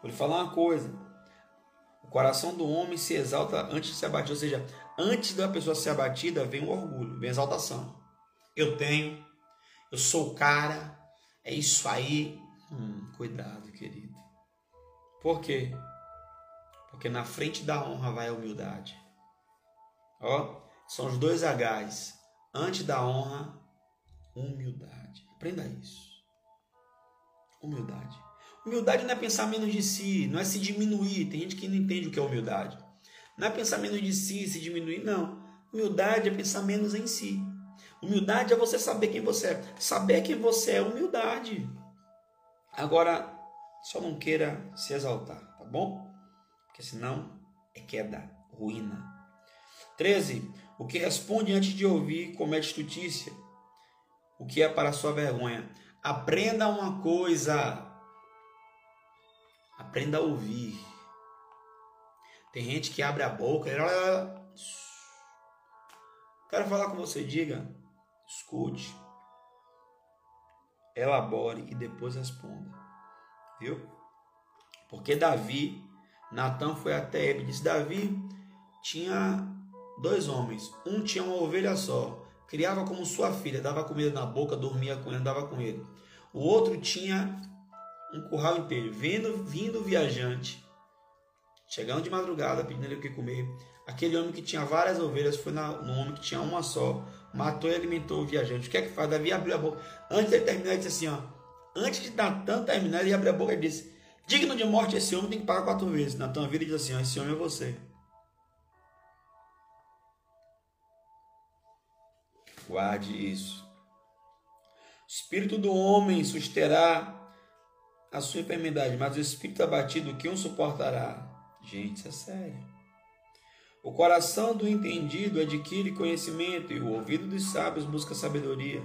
Speaker 1: Vou lhe falar uma coisa. O coração do homem se exalta antes de ser abatido, ou seja, antes da pessoa ser abatida, vem o orgulho, vem a exaltação. Eu tenho, eu sou o cara, é isso aí. Hum, cuidado, querido. Por quê? Porque na frente da honra vai a humildade. Ó, são os dois H's. Antes da honra, humildade. Aprenda isso. Humildade. Humildade não é pensar menos de si, não é se diminuir. Tem gente que não entende o que é humildade. Não é pensar menos de si, se diminuir, não. Humildade é pensar menos em si. Humildade é você saber quem você é. Saber quem você é humildade. Agora, só não queira se exaltar, tá bom? Porque senão é queda, ruína. 13. O que responde antes de ouvir comete estutícia. O que é para sua vergonha. Aprenda uma coisa. Aprenda a ouvir. Tem gente que abre a boca e Quero falar com você, diga, escute, elabore e depois responda. Viu? Porque Davi, Natan foi até ele e disse: Davi tinha dois homens. Um tinha uma ovelha só, criava como sua filha, dava comida na boca, dormia com ele, andava com ele. O outro tinha um curral inteiro, vindo, vindo viajante, chegando de madrugada, pedindo ele o que comer. Aquele homem que tinha várias ovelhas foi na, no homem que tinha uma só, matou e alimentou o viajante. O que é que faz? Davi abriu a boca. Antes de terminar, ele disse assim: ó, antes de Natan terminar, ele abriu a boca e disse: Digno de morte, esse homem tem que pagar quatro vezes. Natan vira e diz assim: ó, Esse homem é você. Guarde isso. O espírito do homem susterá a sua enfermidade, mas o espírito abatido, quem o suportará? Gente, isso é sério. O coração do entendido adquire conhecimento e o ouvido dos sábios busca sabedoria.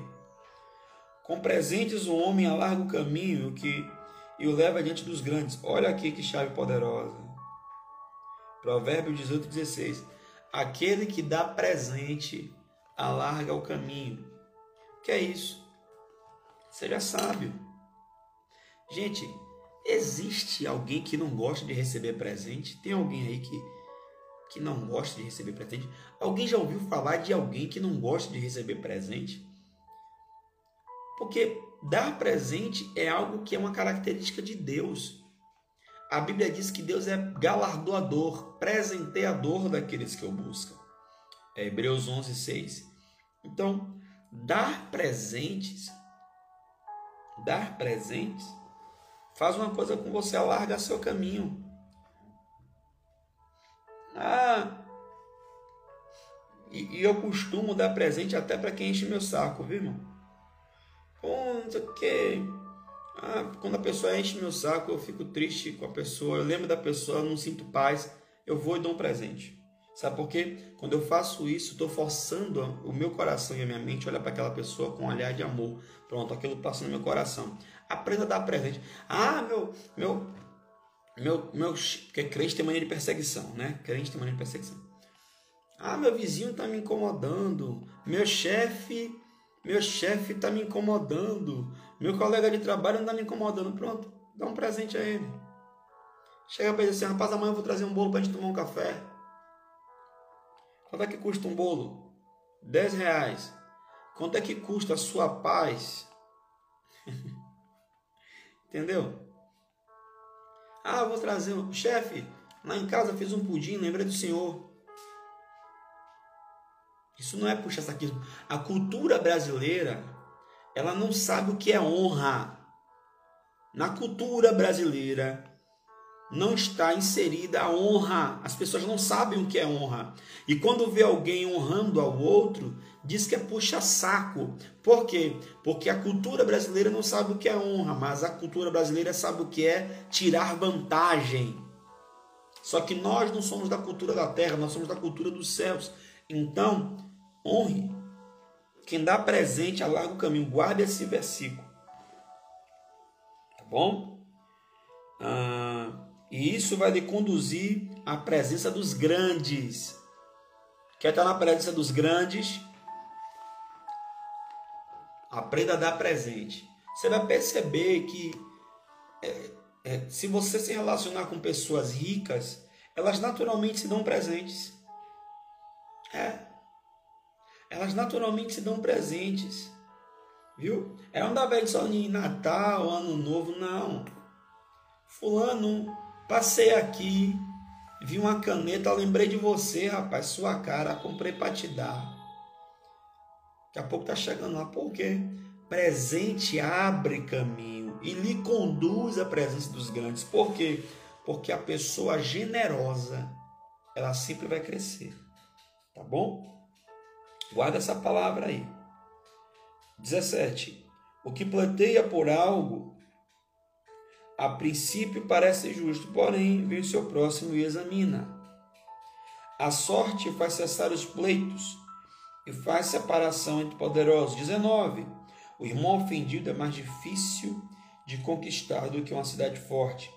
Speaker 1: Com presentes o homem alarga o caminho que e o leva diante dos grandes. Olha aqui que chave poderosa. Provérbio 18, 16. Aquele que dá presente alarga o caminho. O que é isso? Seja sábio. Gente, existe alguém que não gosta de receber presente? Tem alguém aí que que não gosta de receber presente? Alguém já ouviu falar de alguém que não gosta de receber presente? Porque dar presente é algo que é uma característica de Deus. A Bíblia diz que Deus é galardoador, presenteador daqueles que o buscam. É Hebreus 11, 6. Então, dar presentes, dar presentes, faz uma coisa com você, alarga seu caminho. Ah, e, e, eu costumo dar presente até para quem enche meu saco, viu, irmão? Pô, não sei o que. Ah, quando a pessoa enche meu saco, eu fico triste com a pessoa, eu lembro da pessoa, não sinto paz, eu vou e dou um presente. Sabe por quê? Quando eu faço isso, estou forçando o meu coração e a minha mente a olhar para aquela pessoa com um olhar de amor. Pronto, aquilo passa no meu coração. Aprenda a dar presente. Ah, meu, meu, meu, meu, porque crente tem mania de perseguição, né? Crente tem mania de perseguição. Ah, meu vizinho está me incomodando. Meu chefe, meu chefe está me incomodando. Meu colega de trabalho não está me incomodando. Pronto, dá um presente a ele. Chega para ele assim, rapaz, amanhã eu vou trazer um bolo para a gente tomar um café. Quanto é que custa um bolo? 10 reais. Quanto é que custa a sua paz? Entendeu? Ah, vou trazer um. Chefe, lá em casa fiz um pudim, lembrei do senhor. Isso não é puxa saquismo. A cultura brasileira, ela não sabe o que é honra. Na cultura brasileira, não está inserida a honra. As pessoas não sabem o que é honra. E quando vê alguém honrando ao outro, diz que é puxa-saco. Por quê? Porque a cultura brasileira não sabe o que é honra, mas a cultura brasileira sabe o que é tirar vantagem. Só que nós não somos da cultura da terra, nós somos da cultura dos céus. Então, honre. Quem dá presente alarga o caminho. Guarde esse versículo. Tá bom? Ah, e isso vai lhe conduzir à presença dos grandes. Quer estar na presença dos grandes? Aprenda a dar presente. Você vai perceber que é, é, se você se relacionar com pessoas ricas, elas naturalmente se dão presentes. É. Elas naturalmente se dão presentes. Viu? Não dá presente só em Natal, Ano Novo, não. Fulano, passei aqui, vi uma caneta, lembrei de você, rapaz, sua cara, comprei para te dar. Daqui a pouco tá chegando lá, por quê? Presente abre caminho e lhe conduz à presença dos grandes. Por quê? Porque a pessoa generosa, ela sempre vai crescer. Tá bom? Guarda essa palavra aí. 17. O que planteia por algo, a princípio parece justo, porém vem o seu próximo e examina. A sorte faz cessar os pleitos e faz separação entre poderosos. 19. O irmão ofendido é mais difícil de conquistar do que uma cidade forte,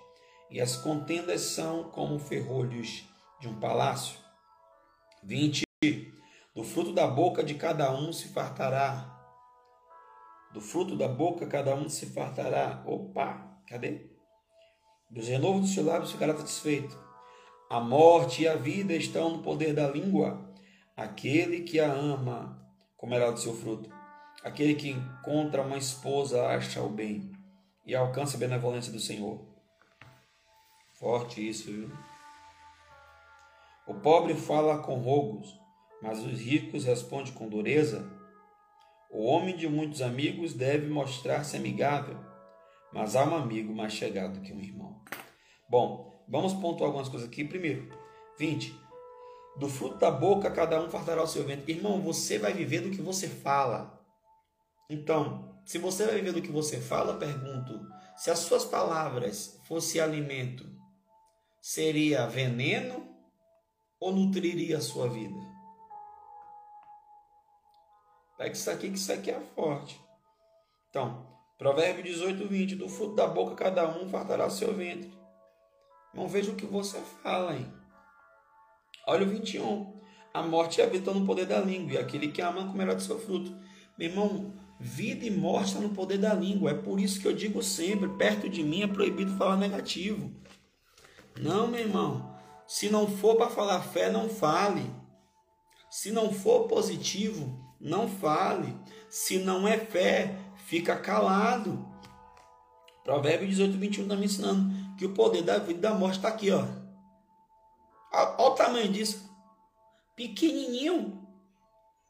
Speaker 1: e as contendas são como ferrolhos de um palácio. 20. Do fruto da boca de cada um se fartará. Do fruto da boca cada um se fartará. Opa, cadê? Dos renovos dos seus lábios ficará satisfeito. A morte e a vida estão no poder da língua Aquele que a ama comerá do seu fruto. Aquele que encontra uma esposa acha o bem e alcança a benevolência do Senhor. Forte isso, viu? O pobre fala com rogos, mas os ricos respondem com dureza. O homem de muitos amigos deve mostrar-se amigável, mas há um amigo mais chegado que um irmão. Bom, vamos pontuar algumas coisas aqui. Primeiro, 20. Do fruto da boca cada um fartará o seu vento. Irmão, você vai viver do que você fala. Então, se você vai viver do que você fala, pergunto: se as suas palavras fossem alimento, seria veneno ou nutriria a sua vida? Pega isso aqui, que isso aqui é forte. Então, Provérbio 18, 20: Do fruto da boca cada um fartará o seu ventre. Não veja o que você fala, hein? Olha o 21. A morte a vida estão no poder da língua, e aquele que ama comerá do seu fruto. Meu irmão, vida e morte estão no poder da língua. É por isso que eu digo sempre: perto de mim é proibido falar negativo. Não, meu irmão. Se não for para falar fé, não fale. Se não for positivo, não fale. Se não é fé, fica calado. Provérbio 18, 21 está me ensinando que o poder da vida e da morte está aqui, ó. Olha o tamanho disso. Pequenininho.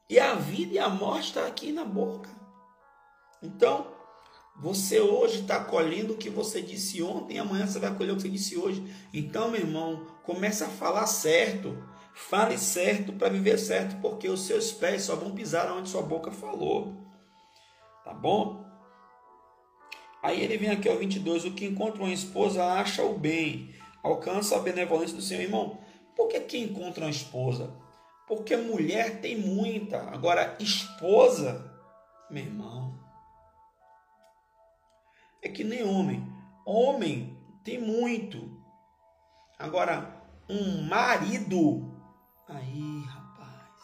Speaker 1: E a vida e a morte estão tá aqui na boca. Então, você hoje está colhendo o que você disse ontem, e amanhã você vai colher o que você disse hoje. Então, meu irmão, comece a falar certo. Fale certo para viver certo, porque os seus pés só vão pisar onde sua boca falou. Tá bom? Aí ele vem aqui ao 22, o que encontra uma esposa acha o bem, alcança a benevolência do Senhor. Irmão, por que, que encontra uma esposa? Porque mulher tem muita. Agora, esposa, meu irmão, é que nem homem. Homem tem muito. Agora, um marido, aí, rapaz.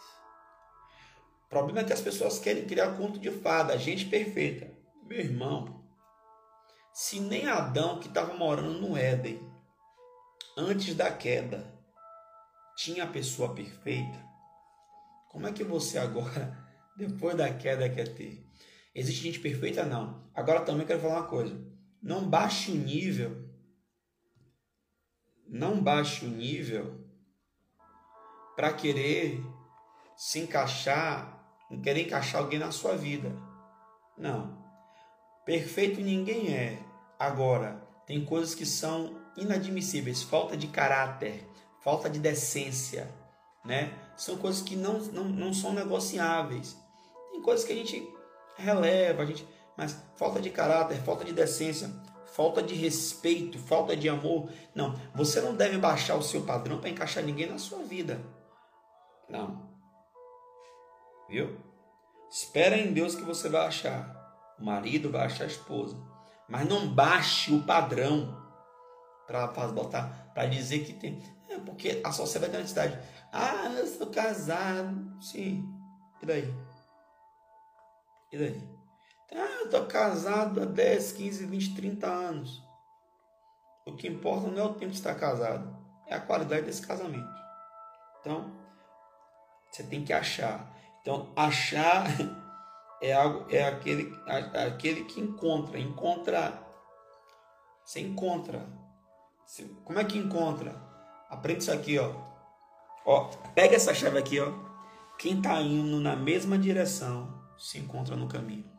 Speaker 1: O problema é que as pessoas querem criar conto de fada, gente perfeita. Meu irmão, se nem Adão que estava morando no Éden, antes da queda, tinha a pessoa perfeita, como é que você agora, depois da queda, quer ter? Existe gente perfeita? Não. Agora também quero falar uma coisa. Não baixe o nível. Não baixe o nível para querer se encaixar, querer encaixar alguém na sua vida. Não. Perfeito ninguém é. Agora, tem coisas que são inadmissíveis, falta de caráter, falta de decência, né? São coisas que não, não, não são negociáveis. Tem coisas que a gente releva, a gente, mas falta de caráter, falta de decência, falta de respeito, falta de amor. Não, você não deve baixar o seu padrão para encaixar ninguém na sua vida. Não. Viu? Espera em Deus que você vai achar. O marido vai achar a esposa. Mas não baixe o padrão para botar para dizer que tem porque a sociedade da cidade. Ah, eu sou casado. Sim. E daí? E daí? Ah, eu tô casado há 10, 15, 20, 30 anos. O que importa não é o tempo de estar casado, é a qualidade desse casamento. Então, você tem que achar. Então, achar é algo é aquele aquele que encontra, encontrar. Você encontra. Como é que encontra? Aprende isso aqui, ó. Ó, pega essa chave aqui, ó. Quem está indo na mesma direção se encontra no caminho.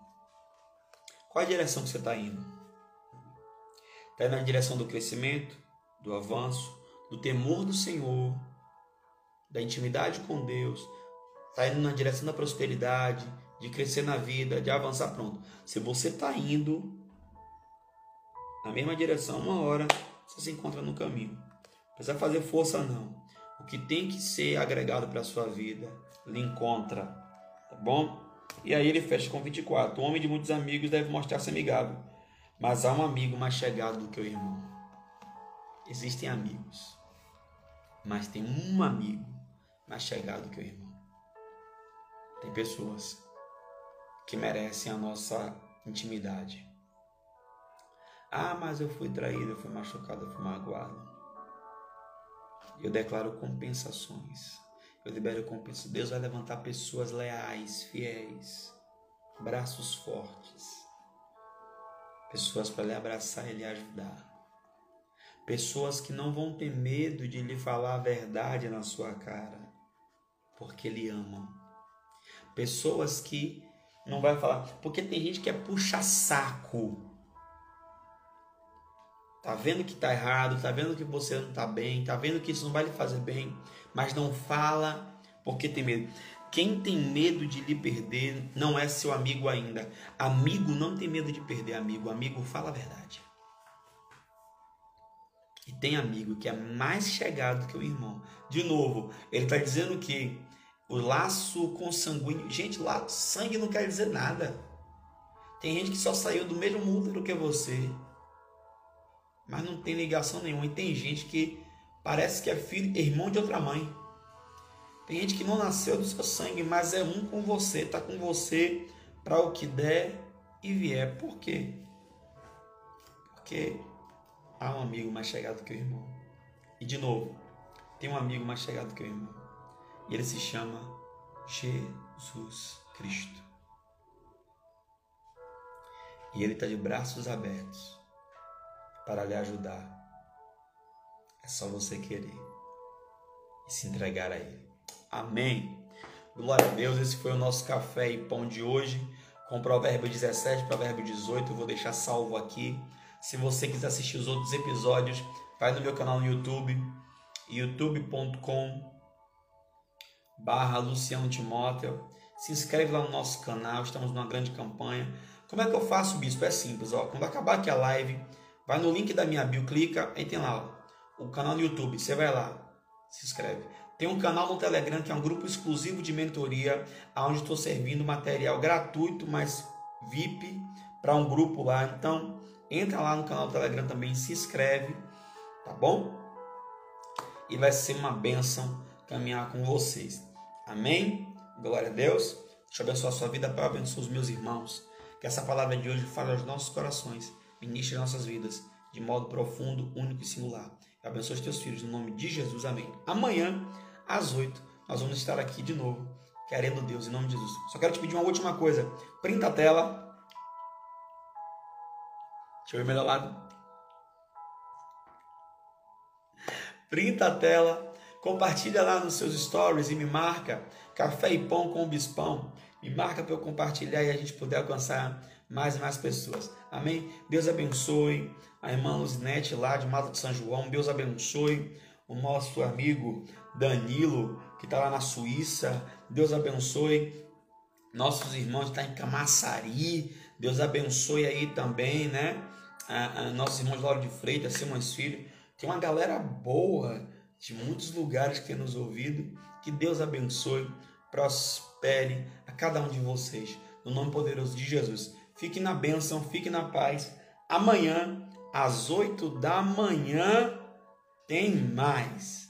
Speaker 1: Qual a direção que você está indo? Está indo na direção do crescimento, do avanço, do temor do Senhor, da intimidade com Deus. Está indo na direção da prosperidade, de crescer na vida, de avançar. Pronto. Se você está indo na mesma direção, uma hora você se encontra no caminho. Não precisa fazer força, não. O que tem que ser agregado para a sua vida, lhe encontra. Tá bom? E aí ele fecha com 24. O homem de muitos amigos deve mostrar-se amigável, mas há um amigo mais chegado do que o irmão. Existem amigos, mas tem um amigo mais chegado do que o irmão. Tem pessoas que merecem a nossa intimidade. Ah, mas eu fui traído, eu fui machucado, eu fui magoado. Eu declaro compensações. Eu libero compensações. Deus vai levantar pessoas leais, fiéis, braços fortes. Pessoas para lhe abraçar e lhe ajudar. Pessoas que não vão ter medo de lhe falar a verdade na sua cara, porque lhe amam. Pessoas que não vai falar, porque tem gente que é puxa saco Tá vendo que tá errado, tá vendo que você não tá bem, tá vendo que isso não vai lhe fazer bem, mas não fala porque tem medo. Quem tem medo de lhe perder não é seu amigo ainda. Amigo não tem medo de perder amigo, amigo fala a verdade. E tem amigo que é mais chegado que o irmão. De novo, ele está dizendo que o laço consanguíneo. Gente, lá sangue não quer dizer nada. Tem gente que só saiu do mesmo útero que você mas não tem ligação nenhuma. E tem gente que parece que é filho, irmão de outra mãe. Tem gente que não nasceu do seu sangue, mas é um com você, está com você para o que der e vier. Por quê? Porque há um amigo mais chegado que o irmão. E de novo, tem um amigo mais chegado que o irmão. E ele se chama Jesus Cristo. E ele está de braços abertos para lhe ajudar. É só você querer e se entregar a Ele. Amém. Glória a Deus. Esse foi o nosso café e pão de hoje, com Provérbio 17, Provérbio 18. Eu vou deixar salvo aqui. Se você quiser assistir os outros episódios, vai no meu canal no YouTube, youtube.com barra Luciano Timóteo. Se inscreve lá no nosso canal, estamos numa grande campanha. Como é que eu faço, bispo? É simples, ó. Quando acabar aqui a live, Vai no link da minha bio, clica, aí tem lá ó, o canal no YouTube. Você vai lá, se inscreve. Tem um canal no Telegram que é um grupo exclusivo de mentoria, onde estou servindo material gratuito, mas VIP, para um grupo lá. Então, entra lá no canal do Telegram também, se inscreve, tá bom? E vai ser uma bênção caminhar com vocês. Amém? Glória a Deus. Deixa eu abençoar a sua vida, para abençoar os meus irmãos. Que essa palavra de hoje fale aos nossos corações ministre nossas vidas de modo profundo, único e singular. Eu abençoe os teus filhos no nome de Jesus. Amém. Amanhã, às 8, nós vamos estar aqui de novo, querendo Deus, em nome de Jesus. Só quero te pedir uma última coisa. Printa a tela. Deixa eu ver melhor lado. Printa a tela. Compartilha lá nos seus stories e me marca. Café e pão com o bispão. Me marca para eu compartilhar e a gente poder alcançar mais e mais pessoas. Amém? Deus abençoe a irmã Luzinete lá de Mata de São João. Deus abençoe o nosso amigo Danilo, que está lá na Suíça. Deus abençoe nossos irmãos que estão tá em Camaçari. Deus abençoe aí também, né? A, a, nossos irmãos Lauro de Freitas, Simões Filho. Tem uma galera boa de muitos lugares que tem nos ouvido. Que Deus abençoe, prospere a cada um de vocês. No nome poderoso de Jesus. Fique na bênção, fique na paz. Amanhã, às 8 da manhã, tem mais.